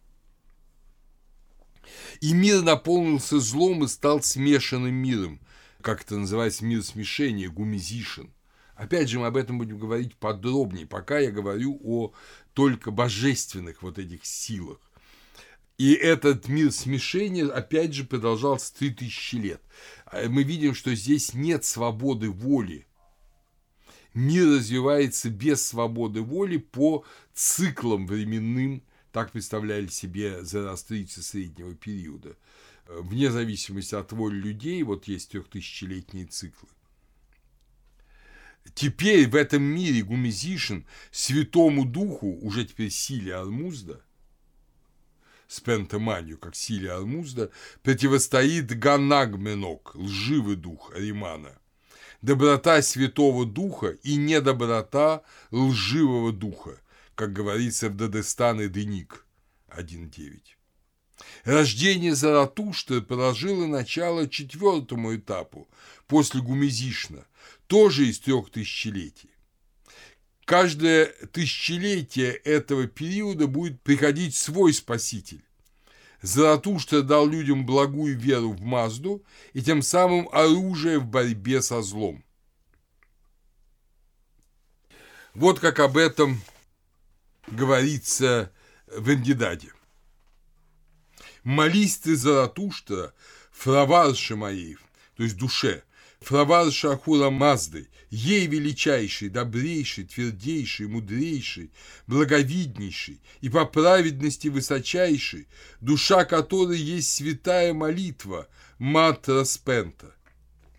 И мир наполнился злом и стал смешанным миром, как это называется, мир смешения, гумизишен. Опять же, мы об этом будем говорить подробнее, пока я говорю о только божественных вот этих силах. И этот мир смешения, опять же, продолжался 3000 лет. А мы видим, что здесь нет свободы воли. Мир развивается без свободы воли по циклам временным, так представляли себе зороастрийцы среднего периода. Вне зависимости от воли людей, вот есть трехтысячелетние циклы. Теперь в этом мире Гумизишин Святому Духу, уже теперь силе Армузда, Спентеманию, как силе Армузда, противостоит Ганагменок, лживый дух Римана. Доброта Святого Духа и недоброта лживого духа, как говорится в Дадестан и Деник 1.9. Рождение Заратушты положило начало четвертому этапу после Гумезишна, тоже из трех тысячелетий. Каждое тысячелетие этого периода будет приходить свой спаситель. Заратушта дал людям благую веру в Мазду и тем самым оружие в борьбе со злом. Вот как об этом говорится в Эндидаде. «Молись ты, Заратушта, фраварше моей, то есть душе, Фравар Шахура Мазды, ей величайший, добрейший, твердейший, мудрейший, благовиднейший и по праведности высочайший, душа которой есть святая молитва, мантра спента.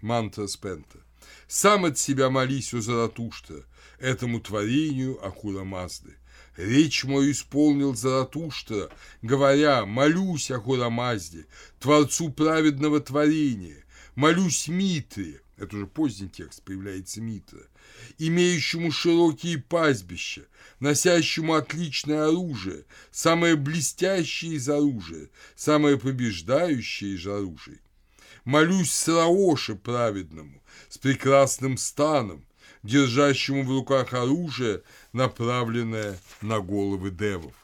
Мантра спента. Сам от себя молись, у Заратушта, этому творению Ахура Мазды. Речь мою исполнил Заратушта, говоря, молюсь Ахура Мазде, Творцу праведного творения, Молюсь Митре, это уже поздний текст, появляется Митра, имеющему широкие пастбища, носящему отличное оружие, самое блестящее из оружия, самое побеждающее из оружий. Молюсь Сраоше праведному, с прекрасным станом, держащему в руках оружие, направленное на головы девов.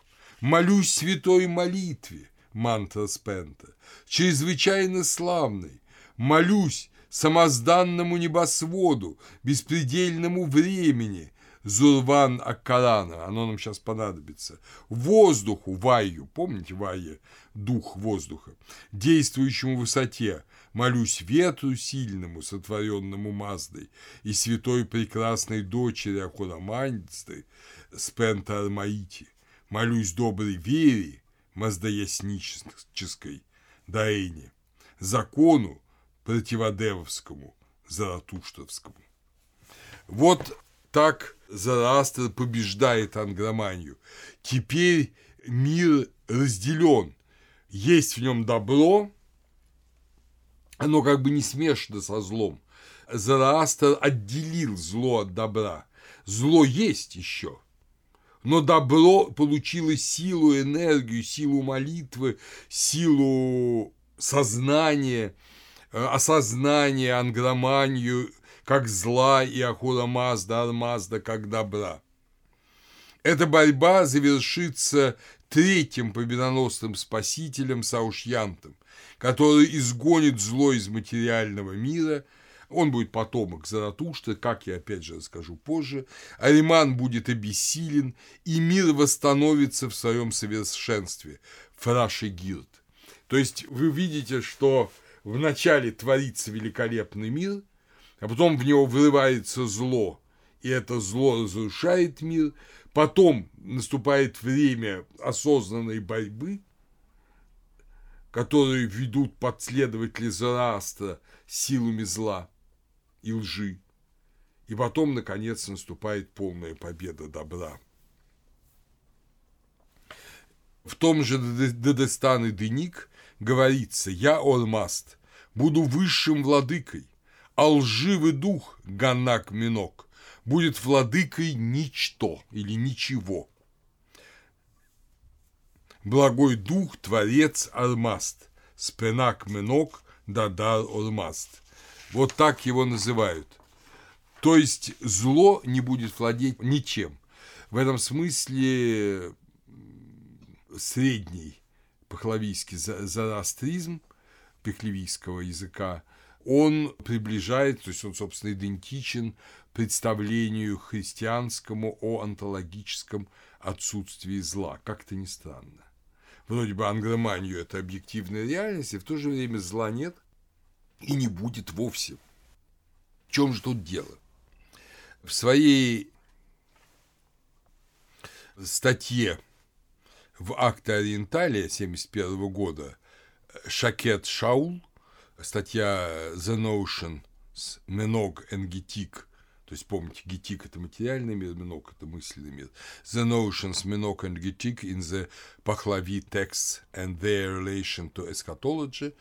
Молюсь святой молитве, мантра Спента, чрезвычайно славной, молюсь самозданному небосводу, беспредельному времени, Зурван Аккарана, оно нам сейчас понадобится, воздуху, ваю, помните вая, дух воздуха, действующему в высоте, молюсь ветру сильному, сотворенному Маздой, и святой прекрасной дочери Ахурамандзды, Спента Армаити, молюсь доброй вере, маздаяснической, Даэне, закону, противодевовскому, заратуштовскому. Вот так Зараастр побеждает ангроманию. Теперь мир разделен. Есть в нем добро, оно как бы не смешано со злом. Зараастр отделил зло от добра. Зло есть еще, но добро получило силу, энергию, силу молитвы, силу сознания – Э, осознание, ангроманию как зла и Ахура Мазда, Армазда как добра. Эта борьба завершится третьим победоносным спасителем Саушьянтом, который изгонит зло из материального мира, он будет потомок Заратушта, как я опять же расскажу позже, Ариман будет обессилен, и мир восстановится в своем совершенстве, Фраши Гирт. То есть вы видите, что вначале творится великолепный мир, а потом в него врывается зло, и это зло разрушает мир, потом наступает время осознанной борьбы которые ведут последователи Зороастра силами зла и лжи. И потом, наконец, наступает полная победа добра. В том же Дедестан и Деник говорится «Я, Ормаст, буду высшим владыкой, а лживый дух, Ганак Минок, будет владыкой ничто или ничего. Благой дух, творец Армаст, Спенак Минок, Дадар Ормаст. Вот так его называют. То есть зло не будет владеть ничем. В этом смысле средний пахлавийский зороастризм пехлевийского языка, он приближает, то есть он, собственно, идентичен представлению христианскому о онтологическом отсутствии зла. Как-то не странно. Вроде бы ангроманию – это объективная реальность, и в то же время зла нет и не будет вовсе. В чем же тут дело? В своей статье в акте Ориенталия 1971 года Шакет Шаул, статья The Notion с Меног and Гетик, то есть, помните, Гетик – это материальный мир, Меног – это мысленный мир. The Notions Menok and Getik in the Pahlavi texts and their relation to eschatology,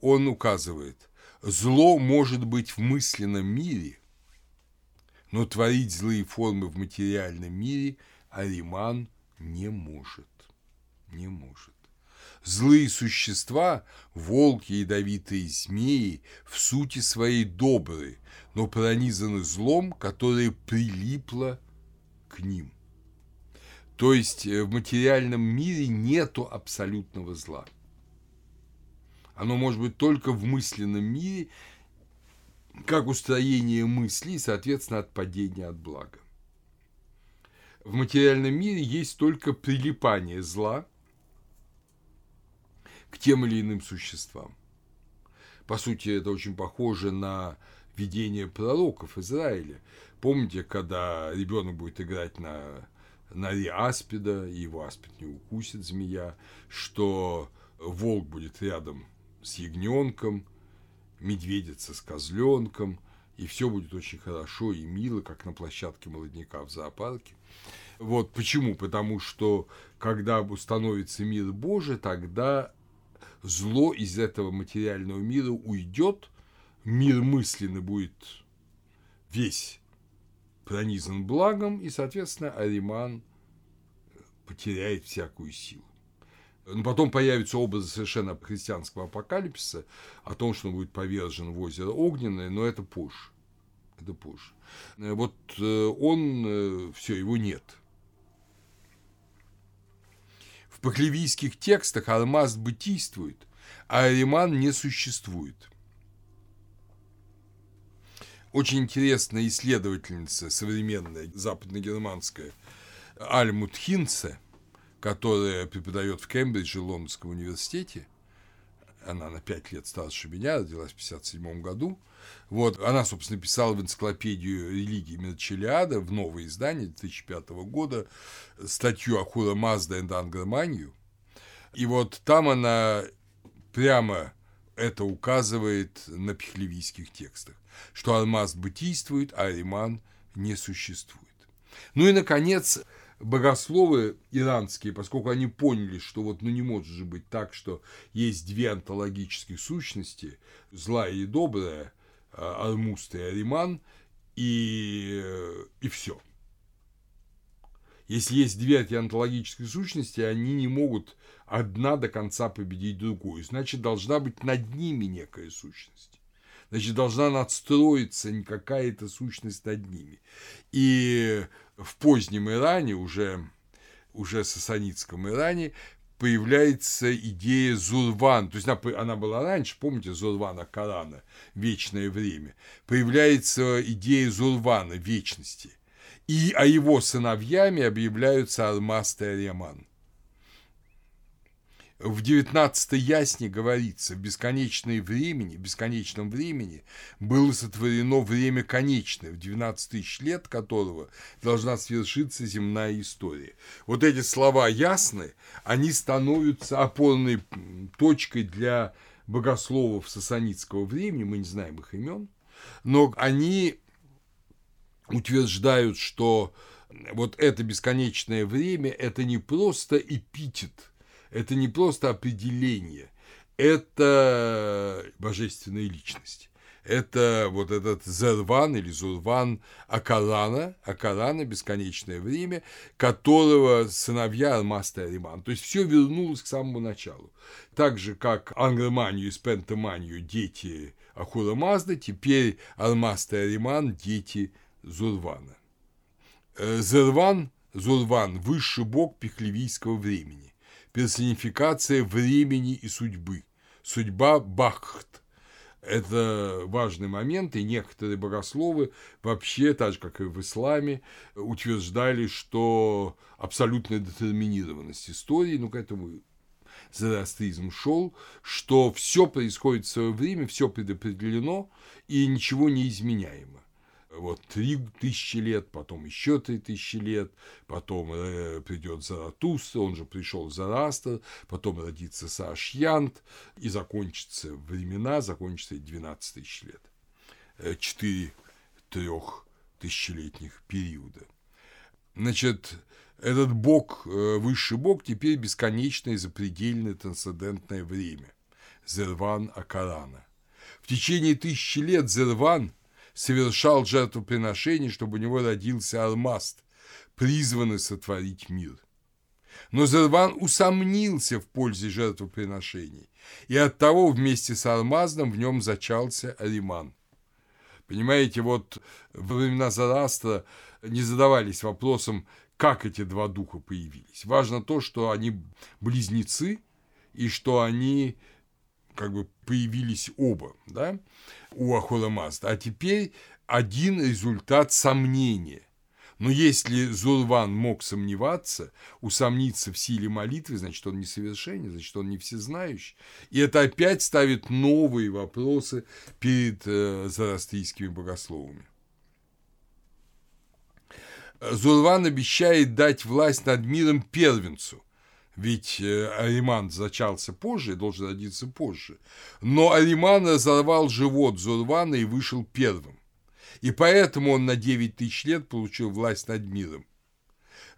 он указывает, зло может быть в мысленном мире, но творить злые формы в материальном мире Ариман не может не может. Злые существа, волки, ядовитые змеи, в сути своей добрые, но пронизаны злом, которое прилипло к ним. То есть э, в материальном мире нету абсолютного зла. Оно может быть только в мысленном мире, как устроение мыслей, соответственно, от падения от блага. В материальном мире есть только прилипание зла – к тем или иным существам. По сути, это очень похоже на видение пророков Израиля. Помните, когда ребенок будет играть на норе аспида, и его аспид не укусит змея, что волк будет рядом с ягненком, медведица с козленком, и все будет очень хорошо и мило, как на площадке молодняка в зоопарке. Вот почему? Потому что когда установится мир Божий, тогда зло из этого материального мира уйдет, мир мысленный будет весь пронизан благом, и, соответственно, Ариман потеряет всякую силу. Но потом появятся образы совершенно христианского апокалипсиса о том, что он будет повержен в озеро Огненное, но это позже. Это позже. Вот э, он, э, все, его нет – в пахлевийских текстах Алмаз бытийствует, а Ариман не существует. Очень интересная исследовательница, современная, западногерманская, Альмут Хинце, которая преподает в Кембридже, Лондонском университете, она на пять лет старше меня, родилась в 1957 году, вот, она, собственно, писала в энциклопедию религии Мерчелиада в новое издание 2005 года статью Ахура Мазда и Ангерманию. И вот там она прямо это указывает на пехлевийских текстах, что Алмаз бытийствует, а Ариман не существует. Ну и, наконец, богословы иранские, поскольку они поняли, что вот ну не может же быть так, что есть две онтологические сущности, злая и добрая, Алмуст и Ариман, и, и все. Если есть две эти онтологические сущности, они не могут одна до конца победить другую. Значит, должна быть над ними некая сущность. Значит, должна надстроиться какая-то сущность над ними. И в позднем Иране, уже, уже сасанитском Иране, появляется идея Зурван, то есть она, она была раньше, помните, Зурвана Корана, вечное время, появляется идея Зурвана, вечности, и а его сыновьями объявляются Алмаст и Ариаман. В 19 ясне говорится, в бесконечное времени, в бесконечном времени было сотворено время конечное, в 12 тысяч лет которого должна свершиться земная история. Вот эти слова ясны, они становятся опорной точкой для богословов сасанитского времени, мы не знаем их имен, но они утверждают, что вот это бесконечное время – это не просто эпитет, это не просто определение, это божественная личность. Это вот этот Зерван или Зурван Акарана, Акарана, бесконечное время, которого сыновья Алмаста и Ариман. То есть все вернулось к самому началу. Так же, как Ангроманию и Спентаманию дети Ахура Мазда, теперь Алмаста и Ариман дети Зурвана. Э, Зерван, Зурван – высший бог пехлевийского времени, персонификация времени и судьбы, судьба Бахт. Это важный момент, и некоторые богословы вообще, так же, как и в исламе, утверждали, что абсолютная детерминированность истории, ну, к этому зороастризм шел, что все происходит в свое время, все предопределено и ничего не изменяемо вот три тысячи лет, потом еще три тысячи лет, потом э, придет Заратустра, он же пришел Зарастр, потом родится Саашьянт, и закончатся времена, закончится 12 тысяч лет. Э, четыре трех тысячелетних периода. Значит, этот бог, э, высший бог, теперь бесконечное запредельное трансцендентное время. Зерван Акарана. В течение тысячи лет Зерван – совершал жертвоприношение, чтобы у него родился алмаст, призванный сотворить мир. Но Зерван усомнился в пользе жертвоприношений, и оттого вместе с алмазом в нем зачался Ариман. Понимаете, вот во времена Зарастра не задавались вопросом, как эти два духа появились. Важно то, что они близнецы, и что они как бы появились оба, да, у Ахура Мазда. А теперь один результат сомнения. Но если Зурван мог сомневаться, усомниться в силе молитвы, значит, он несовершенен, значит, он не всезнающий. И это опять ставит новые вопросы перед э, зороастрийскими богословами. Зурван обещает дать власть над миром первенцу, ведь э, Ариман зачался позже, должен родиться позже. Но Ариман разорвал живот Зурвана и вышел первым. И поэтому он на 9 тысяч лет получил власть над миром.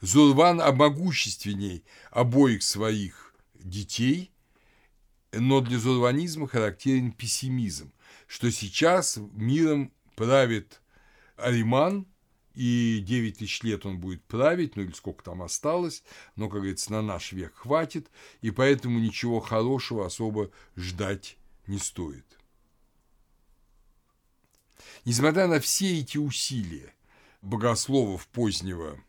Зурван обмогущественней обоих своих детей, но для зурванизма характерен пессимизм, что сейчас миром правит Ариман, и 9 тысяч лет он будет править, ну или сколько там осталось, но, как говорится, на наш век хватит, и поэтому ничего хорошего особо ждать не стоит. Несмотря на все эти усилия богословов позднего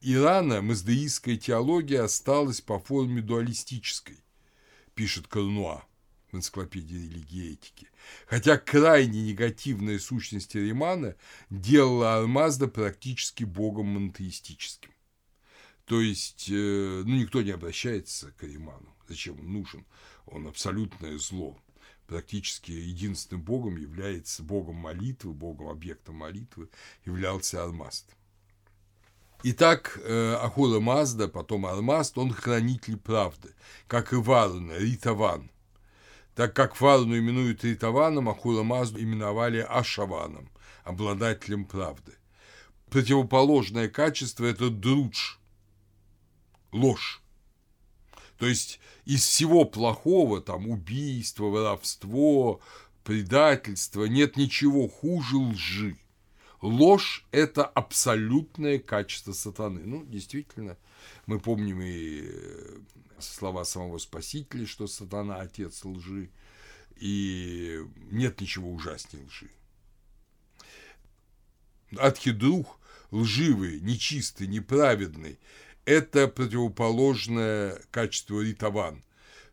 Ирана, маздеистская теология осталась по форме дуалистической, пишет Карнуа в энциклопедии религии и этики. Хотя крайне негативная сущность Римана делала Алмазда практически богом монотеистическим. То есть, э, ну, никто не обращается к Риману. Зачем он нужен? Он абсолютное зло. Практически единственным богом является богом молитвы, богом объектом молитвы являлся Алмазд. Итак, э, Ахура Мазда, потом Алмаст, он хранитель правды, как и Варуна, Ритаван – так как Варну именуют Ритаваном, а Хурамазду именовали Ашаваном, обладателем правды. Противоположное качество – это друдж, ложь. То есть из всего плохого, там убийство, воровство, предательство, нет ничего хуже лжи. Ложь – это абсолютное качество сатаны. Ну, действительно, мы помним и э, слова самого Спасителя, что сатана – отец лжи, и нет ничего ужаснее лжи. Адхидрух, лживый, нечистый, неправедный – это противоположное качество ритаван,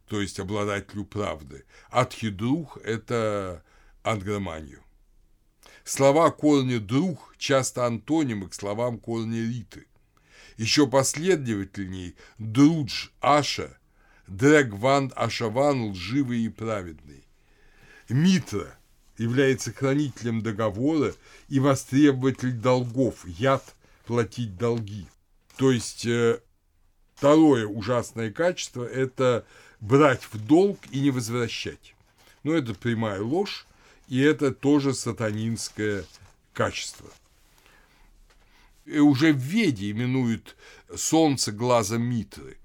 то есть обладателю правды. Адхидрух – это ангроманию. Слова корня «друг» часто антонимы к словам корня «риты». Еще последовательней «друдж», «аша», Дрэгван Ашаван лживый и праведный. Митра является хранителем договора и востребователь долгов, яд платить долги. То есть э, второе ужасное качество – это брать в долг и не возвращать. Но это прямая ложь, и это тоже сатанинское качество. И уже в Веде именуют солнце глазом Митры.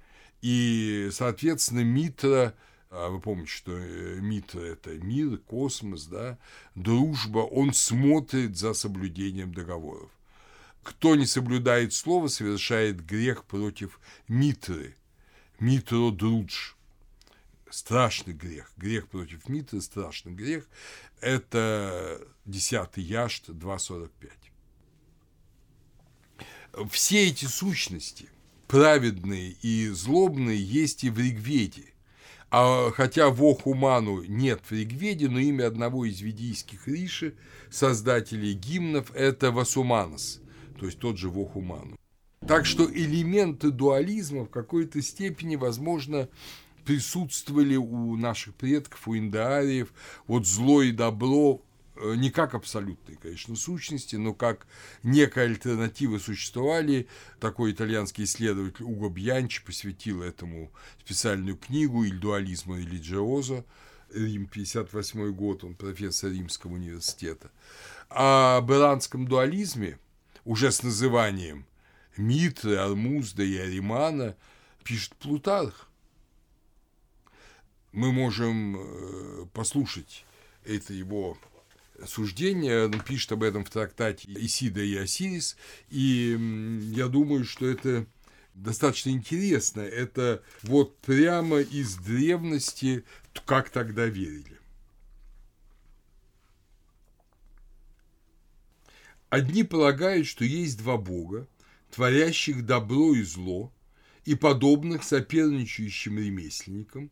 И, соответственно, Митра, а вы помните, что э, Митра – это мир, космос, да, дружба, он смотрит за соблюдением договоров. Кто не соблюдает слово, совершает грех против Митры. Митро Друдж. Страшный грех. Грех против Митры, страшный грех. Это 10 Яшт 2.45. Все эти сущности, праведные и злобные, есть и в Ригведе. А хотя в Охуману нет в Ригведе, но имя одного из ведийских риши, создателей гимнов, это Васуманас – то есть тот же Вохуману. Так что элементы дуализма в какой-то степени, возможно, присутствовали у наших предков, у индаариев, вот зло и добро не как абсолютные, конечно, сущности, но как некая альтернатива существовали. Такой итальянский исследователь Уго Бьянчи посвятил этому специальную книгу «Иль дуализма религиоза», Рим, 58 год, он профессор Римского университета. О иранском дуализме – уже с называнием Митры, Армузда и Аримана, пишет Плутарх. Мы можем э, послушать это его суждение, он пишет об этом в трактате Исида и Осирис, и я думаю, что это достаточно интересно. Это вот прямо из древности, как тогда верили. Одни полагают, что есть два бога, творящих добро и зло, и подобных соперничающим ремесленникам,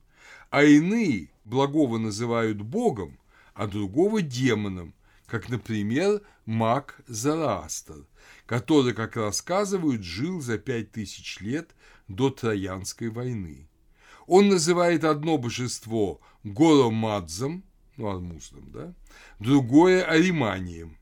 а иные благого называют богом, а другого демоном, как, например, маг Зараастер, который, как рассказывают, жил за пять тысяч лет до Троянской войны. Он называет одно божество Горомадзом, ну, Армуздом, да, другое Ариманием,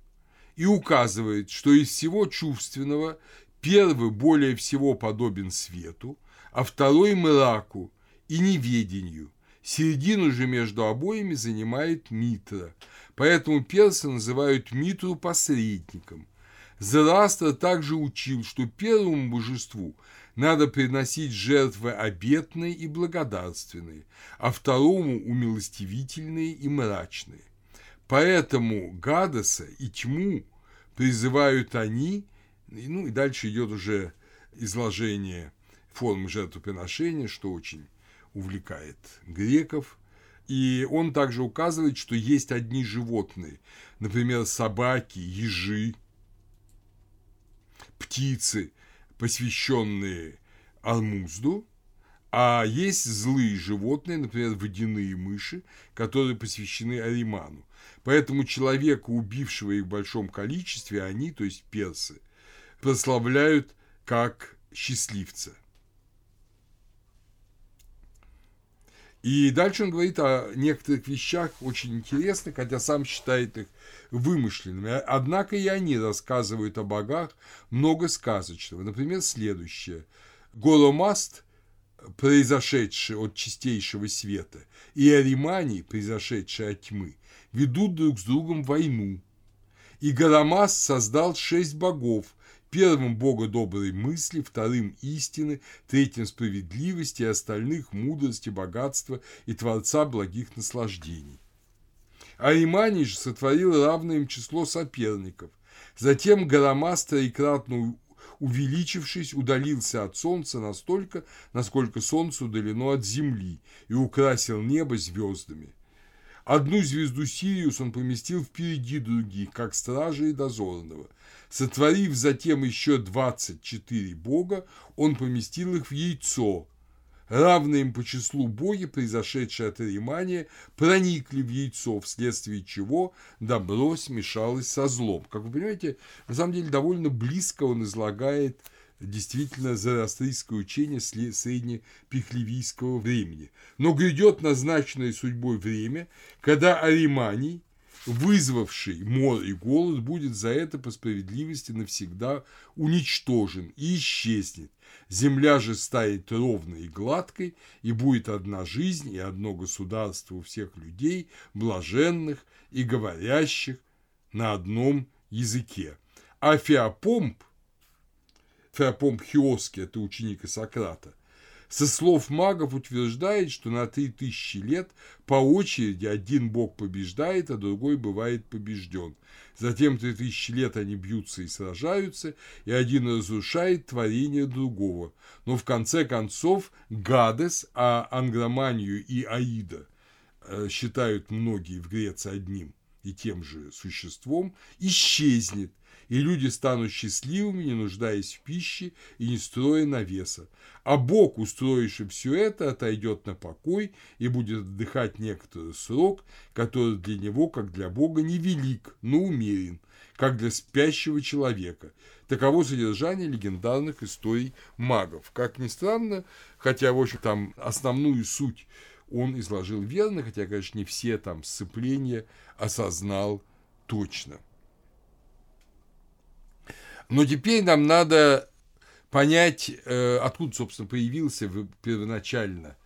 и указывает, что из всего чувственного первый более всего подобен свету, а второй – мраку и неведению. Середину же между обоими занимает Митра, поэтому персы называют Митру посредником. Зарастра также учил, что первому божеству надо приносить жертвы обетные и благодарственные, а второму – умилостивительные и мрачные. Поэтому Гадаса и тьму призывают они, ну и дальше идет уже изложение формы жертвоприношения, что очень увлекает греков. И он также указывает, что есть одни животные, например, собаки, ежи, птицы, посвященные Армузду, а есть злые животные, например, водяные мыши, которые посвящены Ариману. Поэтому человека, убившего их в большом количестве, они, то есть персы, прославляют как счастливца. И дальше он говорит о некоторых вещах очень интересных, хотя сам считает их вымышленными. Однако и они рассказывают о богах много сказочного. Например, следующее. Голомаст, произошедший от чистейшего света, и Аримани, произошедший от тьмы, ведут друг с другом войну. И Гарамас создал шесть богов, первым бога доброй мысли, вторым истины, третьим справедливости, и остальных мудрости, богатства и творца благих наслаждений. Аримани же сотворил равное им число соперников. Затем Гарамас троекратно увеличившись, удалился от солнца настолько, насколько солнце удалено от земли, и украсил небо звездами. Одну звезду Сириус он поместил впереди других, как стража и дозорного. Сотворив затем еще двадцать четыре бога, он поместил их в яйцо. Равные им по числу боги, произошедшие от Римания, проникли в яйцо, вследствие чего добро смешалось со злом. Как вы понимаете, на самом деле довольно близко он излагает действительно зороастрийское учение среднепихлевийского времени. Но грядет назначенное судьбой время, когда Ариманий, вызвавший мор и голод, будет за это по справедливости навсегда уничтожен и исчезнет. Земля же станет ровной и гладкой, и будет одна жизнь и одно государство у всех людей, блаженных и говорящих на одном языке. А Феопомп, Феопомп Хиоский, это ученик Сократа, со слов магов утверждает, что на три тысячи лет по очереди один бог побеждает, а другой бывает побежден. Затем три тысячи лет они бьются и сражаются, и один разрушает творение другого. Но в конце концов Гадес, а Ангроманию и Аида э, считают многие в Греции одним и тем же существом, исчезнет – и люди станут счастливыми, не нуждаясь в пище и не строя навеса. А Бог, устроивший все это, отойдет на покой и будет отдыхать некоторый срок, который для него, как для Бога, невелик, но умерен, как для спящего человека. Таково содержание легендарных историй магов. Как ни странно, хотя, в общем, там основную суть он изложил верно, хотя, конечно, не все там сцепления осознал точно. Но теперь нам надо понять, э, откуда, собственно, появился первоначально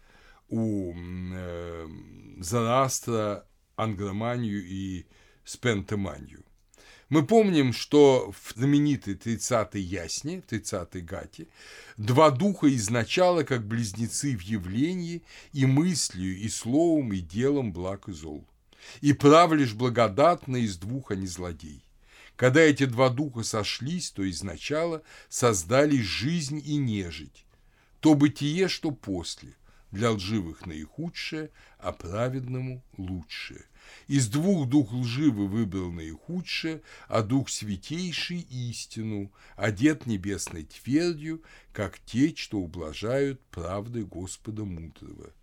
у э, Зарастра ангроманию и спентеманию. Мы помним, что в знаменитой 30-й ясне, 30-й гате, два духа изначала как близнецы в явлении и мыслью, и словом, и делом благ и зол. И прав лишь благодатно из двух, а не злодей. Когда эти два духа сошлись, то изначало создали жизнь и нежить, то бытие, что после, для лживых наихудшее, а праведному лучшее. Из двух дух лживый выбрал наихудшее, а дух святейший истину, одет небесной твердью, как те, что ублажают правдой Господа мудрого.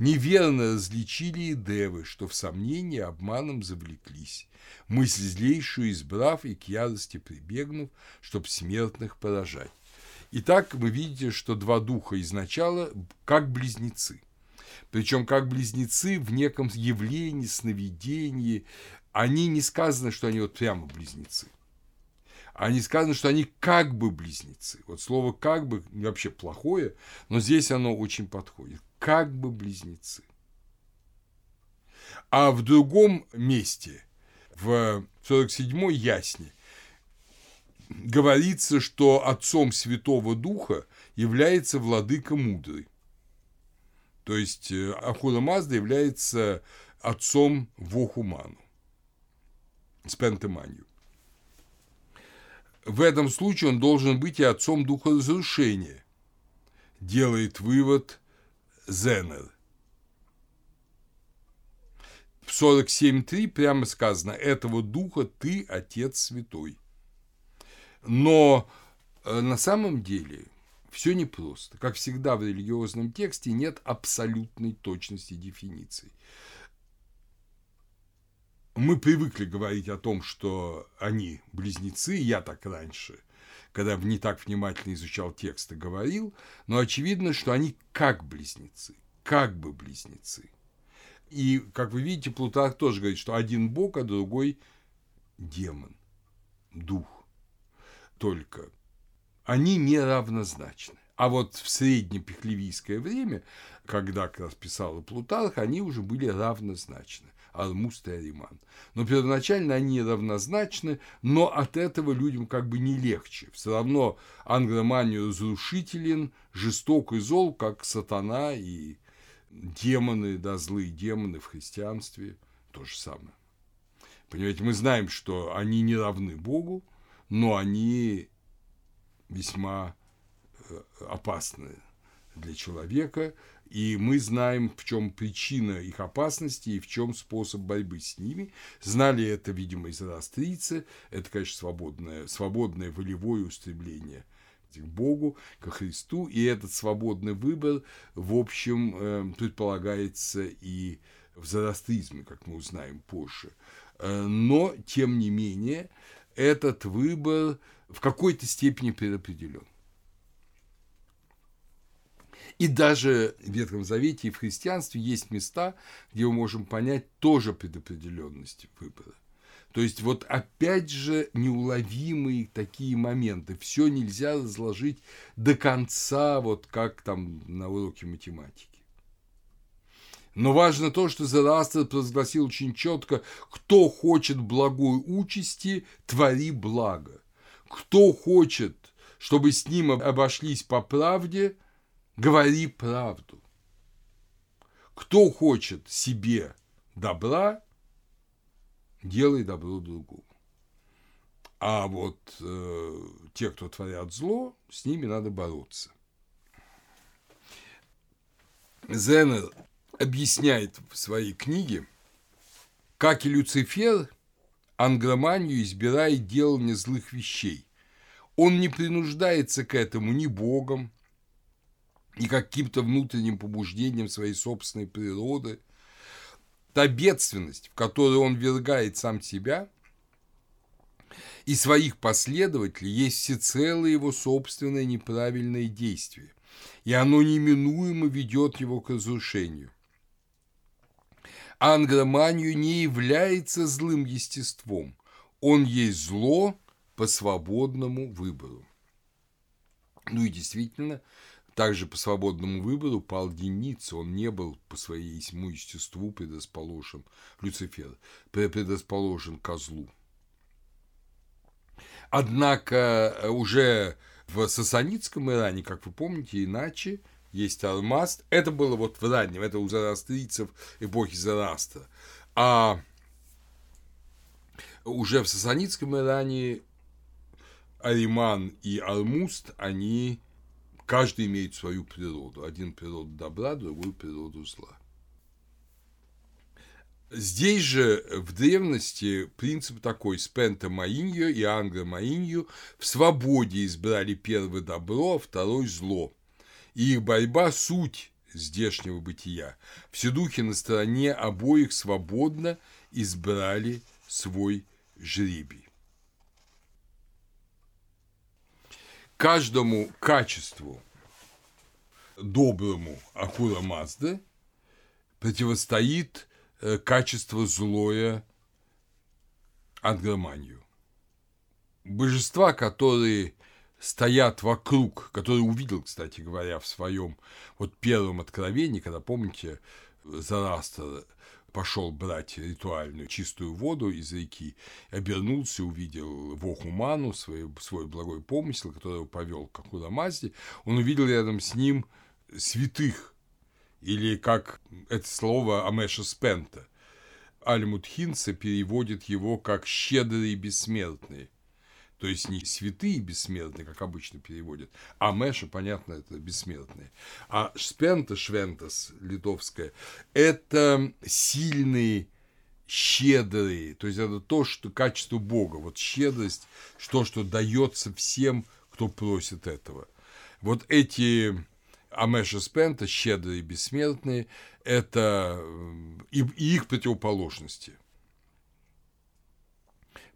Неверно различили и девы, что в сомнении обманом завлеклись, мысль злейшую избрав и к ярости прибегнув, чтоб смертных поражать. Итак, вы видите, что два духа изначала как близнецы. Причем как близнецы в неком явлении, сновидении. Они не сказано, что они вот прямо близнецы. Они сказано, что они как бы близнецы. Вот слово как бы вообще плохое, но здесь оно очень подходит как бы близнецы. А в другом месте, в 47-й ясне, говорится, что отцом Святого Духа является владыка мудрый. То есть э, Ахура Мазда является отцом Вохуману, Спентеманию. В этом случае он должен быть и отцом духа разрушения. Делает вывод Зенер. В 47.3 прямо сказано, этого духа ты, Отец Святой. Но э, на самом деле все непросто. Как всегда в религиозном тексте нет абсолютной точности дефиниций. Мы привыкли говорить о том, что они близнецы, я так раньше – когда не так внимательно изучал текст и говорил, но очевидно, что они как близнецы, как бы близнецы. И, как вы видите, Плутарх тоже говорит, что один бог, а другой демон, дух. Только они не равнозначны. А вот в среднепехлевийское время, когда как раз писал Плутарх, они уже были равнозначны. Алмуст и Ариман. Но первоначально они равнозначны, но от этого людям как бы не легче. Все равно ангроманию разрушителен, жесток и зол, как сатана и демоны, да, злые демоны в христианстве, то же самое. Понимаете, мы знаем, что они не равны Богу, но они весьма э, опасны для человека, и мы знаем, в чем причина их опасности и в чем способ борьбы с ними. Знали это, видимо, из австрийцы. Это, конечно, свободное, свободное волевое устремление к Богу, ко Христу. И этот свободный выбор, в общем, э, предполагается и в зороастризме, как мы узнаем позже. Э, но, тем не менее, этот выбор в какой-то степени предопределен. И даже в Ветхом Завете и в христианстве есть места, где мы можем понять тоже предопределенность выбора. То есть вот опять же неуловимые такие моменты. Все нельзя разложить до конца, вот как там на уроке математики. Но важно то, что Зараастр провозгласил очень четко, кто хочет благой участи, твори благо. Кто хочет, чтобы с ним обошлись по правде, говори правду. Кто хочет себе добра, делай добро другому. А вот э, те, кто творят зло, с ними надо бороться. Зенер объясняет в своей книге, как и Люцифер, ангроманию избирает делание злых вещей. Он не принуждается к этому ни Богом, ни каким-то внутренним побуждением своей собственной природы – та бедственность, в которую он вергает сам себя и своих последователей, есть всецело его собственное неправильное действие, и оно неминуемо ведет его к разрушению. Ангроманию не является злым естеством, он есть зло по свободному выбору. Ну и действительно, также по свободному выбору пал Деница, он не был по своему естеству предрасположен, Люцифер, предрасположен козлу. Однако э, уже в сасанитском Иране, как вы помните, иначе есть Алмаст. Это было вот в раннем, это у зарастрийцев эпохи Зарастра. А уже в сасанитском Иране Ариман и Алмуст, они Каждый имеет свою природу. Один природу добра, другой природу зла. Здесь же в древности принцип такой «спента маиньо» и «ангра маиньо» в свободе избрали первое добро, а второй зло. И их борьба – суть здешнего бытия. Все духи на стороне обоих свободно избрали свой жребий. Каждому качеству доброму Ахура Мазды противостоит э, качество злое Ангроманию. Божества, которые стоят вокруг, которые увидел, кстати говоря, в своем вот первом откровении, когда, помните, Зарастер пошел брать ритуальную чистую воду из реки, обернулся, увидел Вохуману, свой, свой благой помысел, который повел к Акурамазде, он увидел рядом с ним святых, или как это слово Амеша Спента. Альмут Хинца переводит его как «щедрые бессмертные», то есть не святые бессмертные, как обычно переводят, а Мэша, понятно, это бессмертные. А Шпента, Швентас, литовская, это сильные, щедрые, то есть это то, что качество Бога, вот щедрость, то, что дается всем, кто просит этого. Вот эти Амеша Спента, щедрые бессмертные, это и, и их противоположности.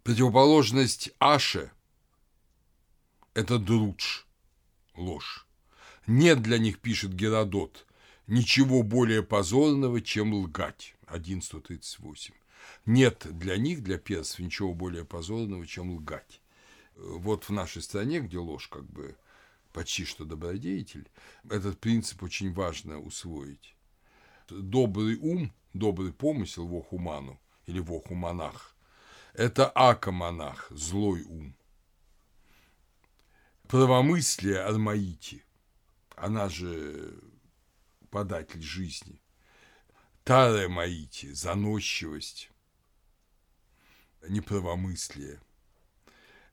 Противоположность Аше это друдж, ложь. Нет для них, пишет Геродот, ничего более позорного, чем лгать. 1138. Нет для них, для персов, ничего более позорного, чем лгать. Вот в нашей стране, где ложь как бы почти что добродетель, этот принцип очень важно усвоить. Добрый ум, добрый помысел, вохуману или вохуманах, это ака-монах, злой ум – правомыслие Армаити, она же податель жизни, Тара Маити, заносчивость, неправомыслие.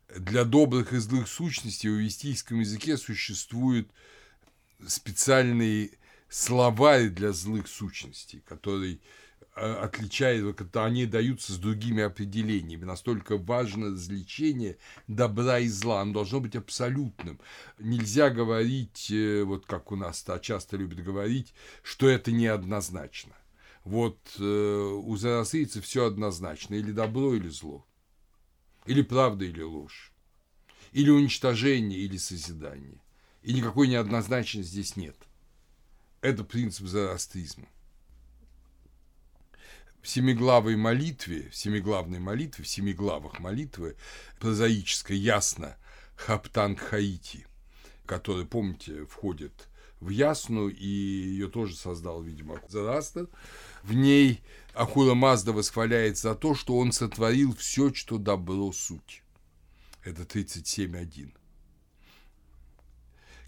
Для добрых и злых сущностей в вестийском языке существуют специальные словари для злых сущностей, который отличает, они даются с другими определениями. Настолько важно развлечение добра и зла. Оно должно быть абсолютным. Нельзя говорить, э, вот как у нас -то часто любят говорить, что это неоднозначно. Вот э, у зарасейцев все однозначно. Или добро, или зло. Или правда, или ложь. Или уничтожение, или созидание. И никакой неоднозначности здесь нет. Это принцип зороастризма. В семиглавой молитве, в семиглавной молитве, в семиглавах молитвы прозаической ясно Хаптанг Хаити, который, помните, входит в Ясну, и ее тоже создал, видимо, Зарастер. В ней Ахура Мазда восхваляет за то, что он сотворил все, что добро суть. Это 37.1.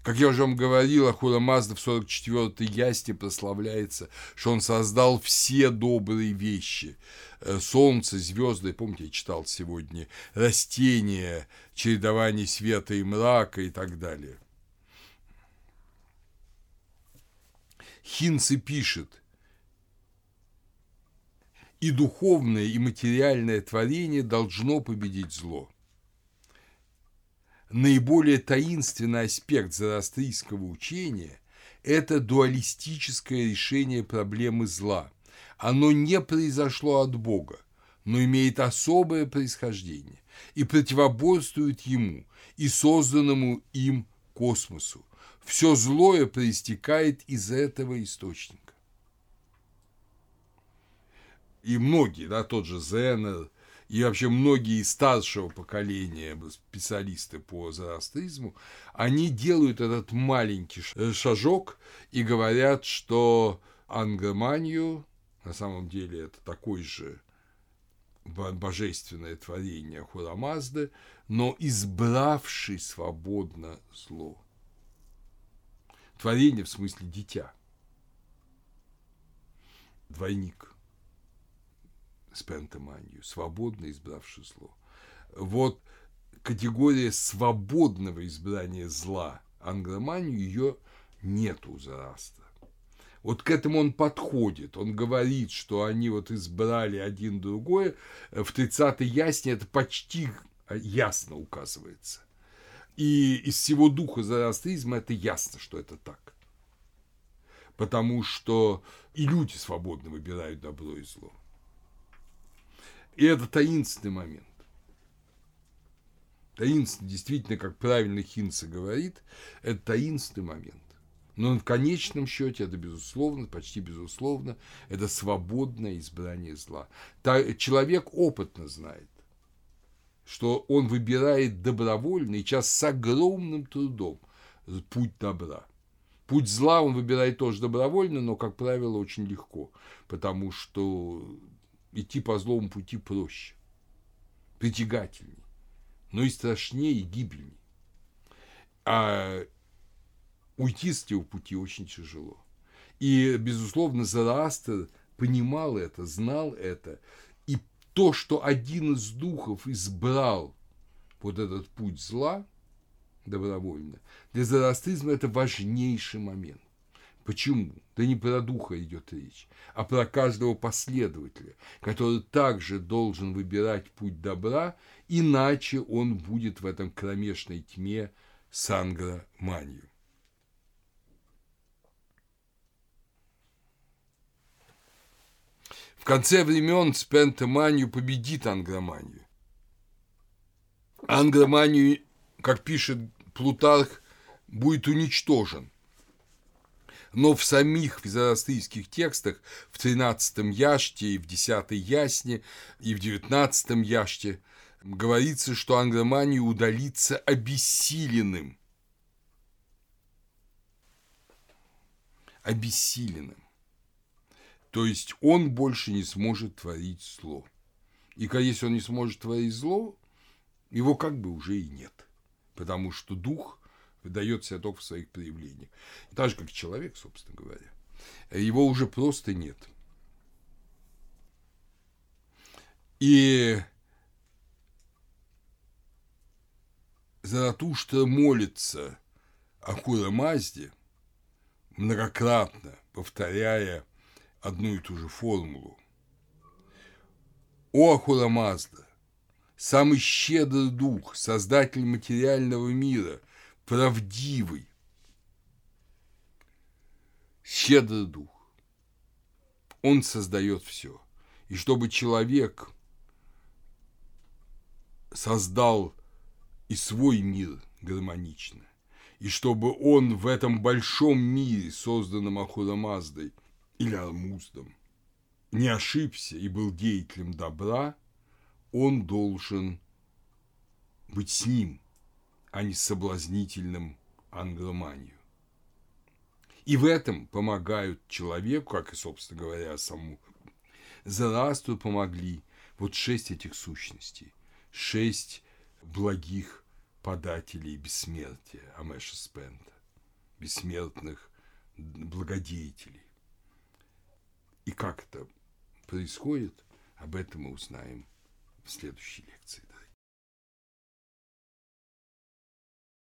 Как я уже вам говорил, Ахура Мазда в 44-й ясне прославляется, что он создал все добрые вещи. Э, солнце, звезды, помните, я читал сегодня, растения, чередование света и мрака и так далее. Хинце пишет, и духовное, и материальное творение должно победить зло. Наиболее таинственный аспект зороастрийского учения – это дуалистическое решение проблемы зла. Оно не произошло от Бога, но имеет особое происхождение и противоборствует ему и созданному им космосу, все злое проистекает из этого источника. И многие, да, тот же Зенер, и вообще многие из старшего поколения специалисты по зороастризму, они делают этот маленький шажок и говорят, что ангроманию, на самом деле это такой же божественное творение Хурамазды, но избравший свободно зло. Творение в смысле дитя. Двойник с пентаманию, свободно избравший зло. Вот категория свободного избрания зла англоманию ее нет у Зарастра. Вот к этому он подходит. Он говорит, что они вот избрали один другое. В 30-й ясне это почти ясно указывается. И из всего духа зороастризма это ясно, что это так. Потому что и люди свободно выбирают добро и зло. И это таинственный момент. Таинственный, действительно, как правильно Хинца говорит, это таинственный момент. Но в конечном счете это, безусловно, почти безусловно, это свободное избрание зла. Человек опытно знает, что он выбирает добровольно и сейчас с огромным трудом путь добра. Путь зла он выбирает тоже добровольно, но, как правило, очень легко, потому что идти по злому пути проще, притягательней, но и страшнее, и гибельней. А уйти с этого пути очень тяжело. И, безусловно, Зараастер понимал это, знал это, то, что один из духов избрал вот этот путь зла добровольно, для зороастризма это важнейший момент. Почему? Да не про духа идет речь, а про каждого последователя, который также должен выбирать путь добра, иначе он будет в этом кромешной тьме сангра-манию. В конце времен спентоманию победит ангроманию. Ангроманию, как пишет Плутарх, будет уничтожен. Но в самих зороастрийских текстах, в 13 яште и в 10 ясне и в 19 яште говорится, что ангроманию удалится обессиленным. Обессиленным. То есть он больше не сможет творить зло. И если он не сможет творить зло, его как бы уже и нет. Потому что дух выдает себя только в своих проявлениях. Так же, как человек, собственно говоря. Его уже просто нет. И Заратушта молится Ахура Мазде, многократно повторяя одну и ту же формулу. О Ахурамазда, самый щедрый дух, создатель материального мира, правдивый, щедрый дух. Он создает все. И чтобы человек создал и свой мир гармонично, и чтобы он в этом большом мире, созданном Ахура Маздой или Армуздом, не ошибся и был деятелем добра, он должен быть с ним, а не соблазнительным англоманию. И в этом помогают человеку, как и, собственно говоря, самому Зарастру помогли вот шесть этих сущностей, шесть благих подателей бессмертия Амеша Спента, бессмертных благодетелей. И как это происходит, об этом мы узнаем в следующей лекции.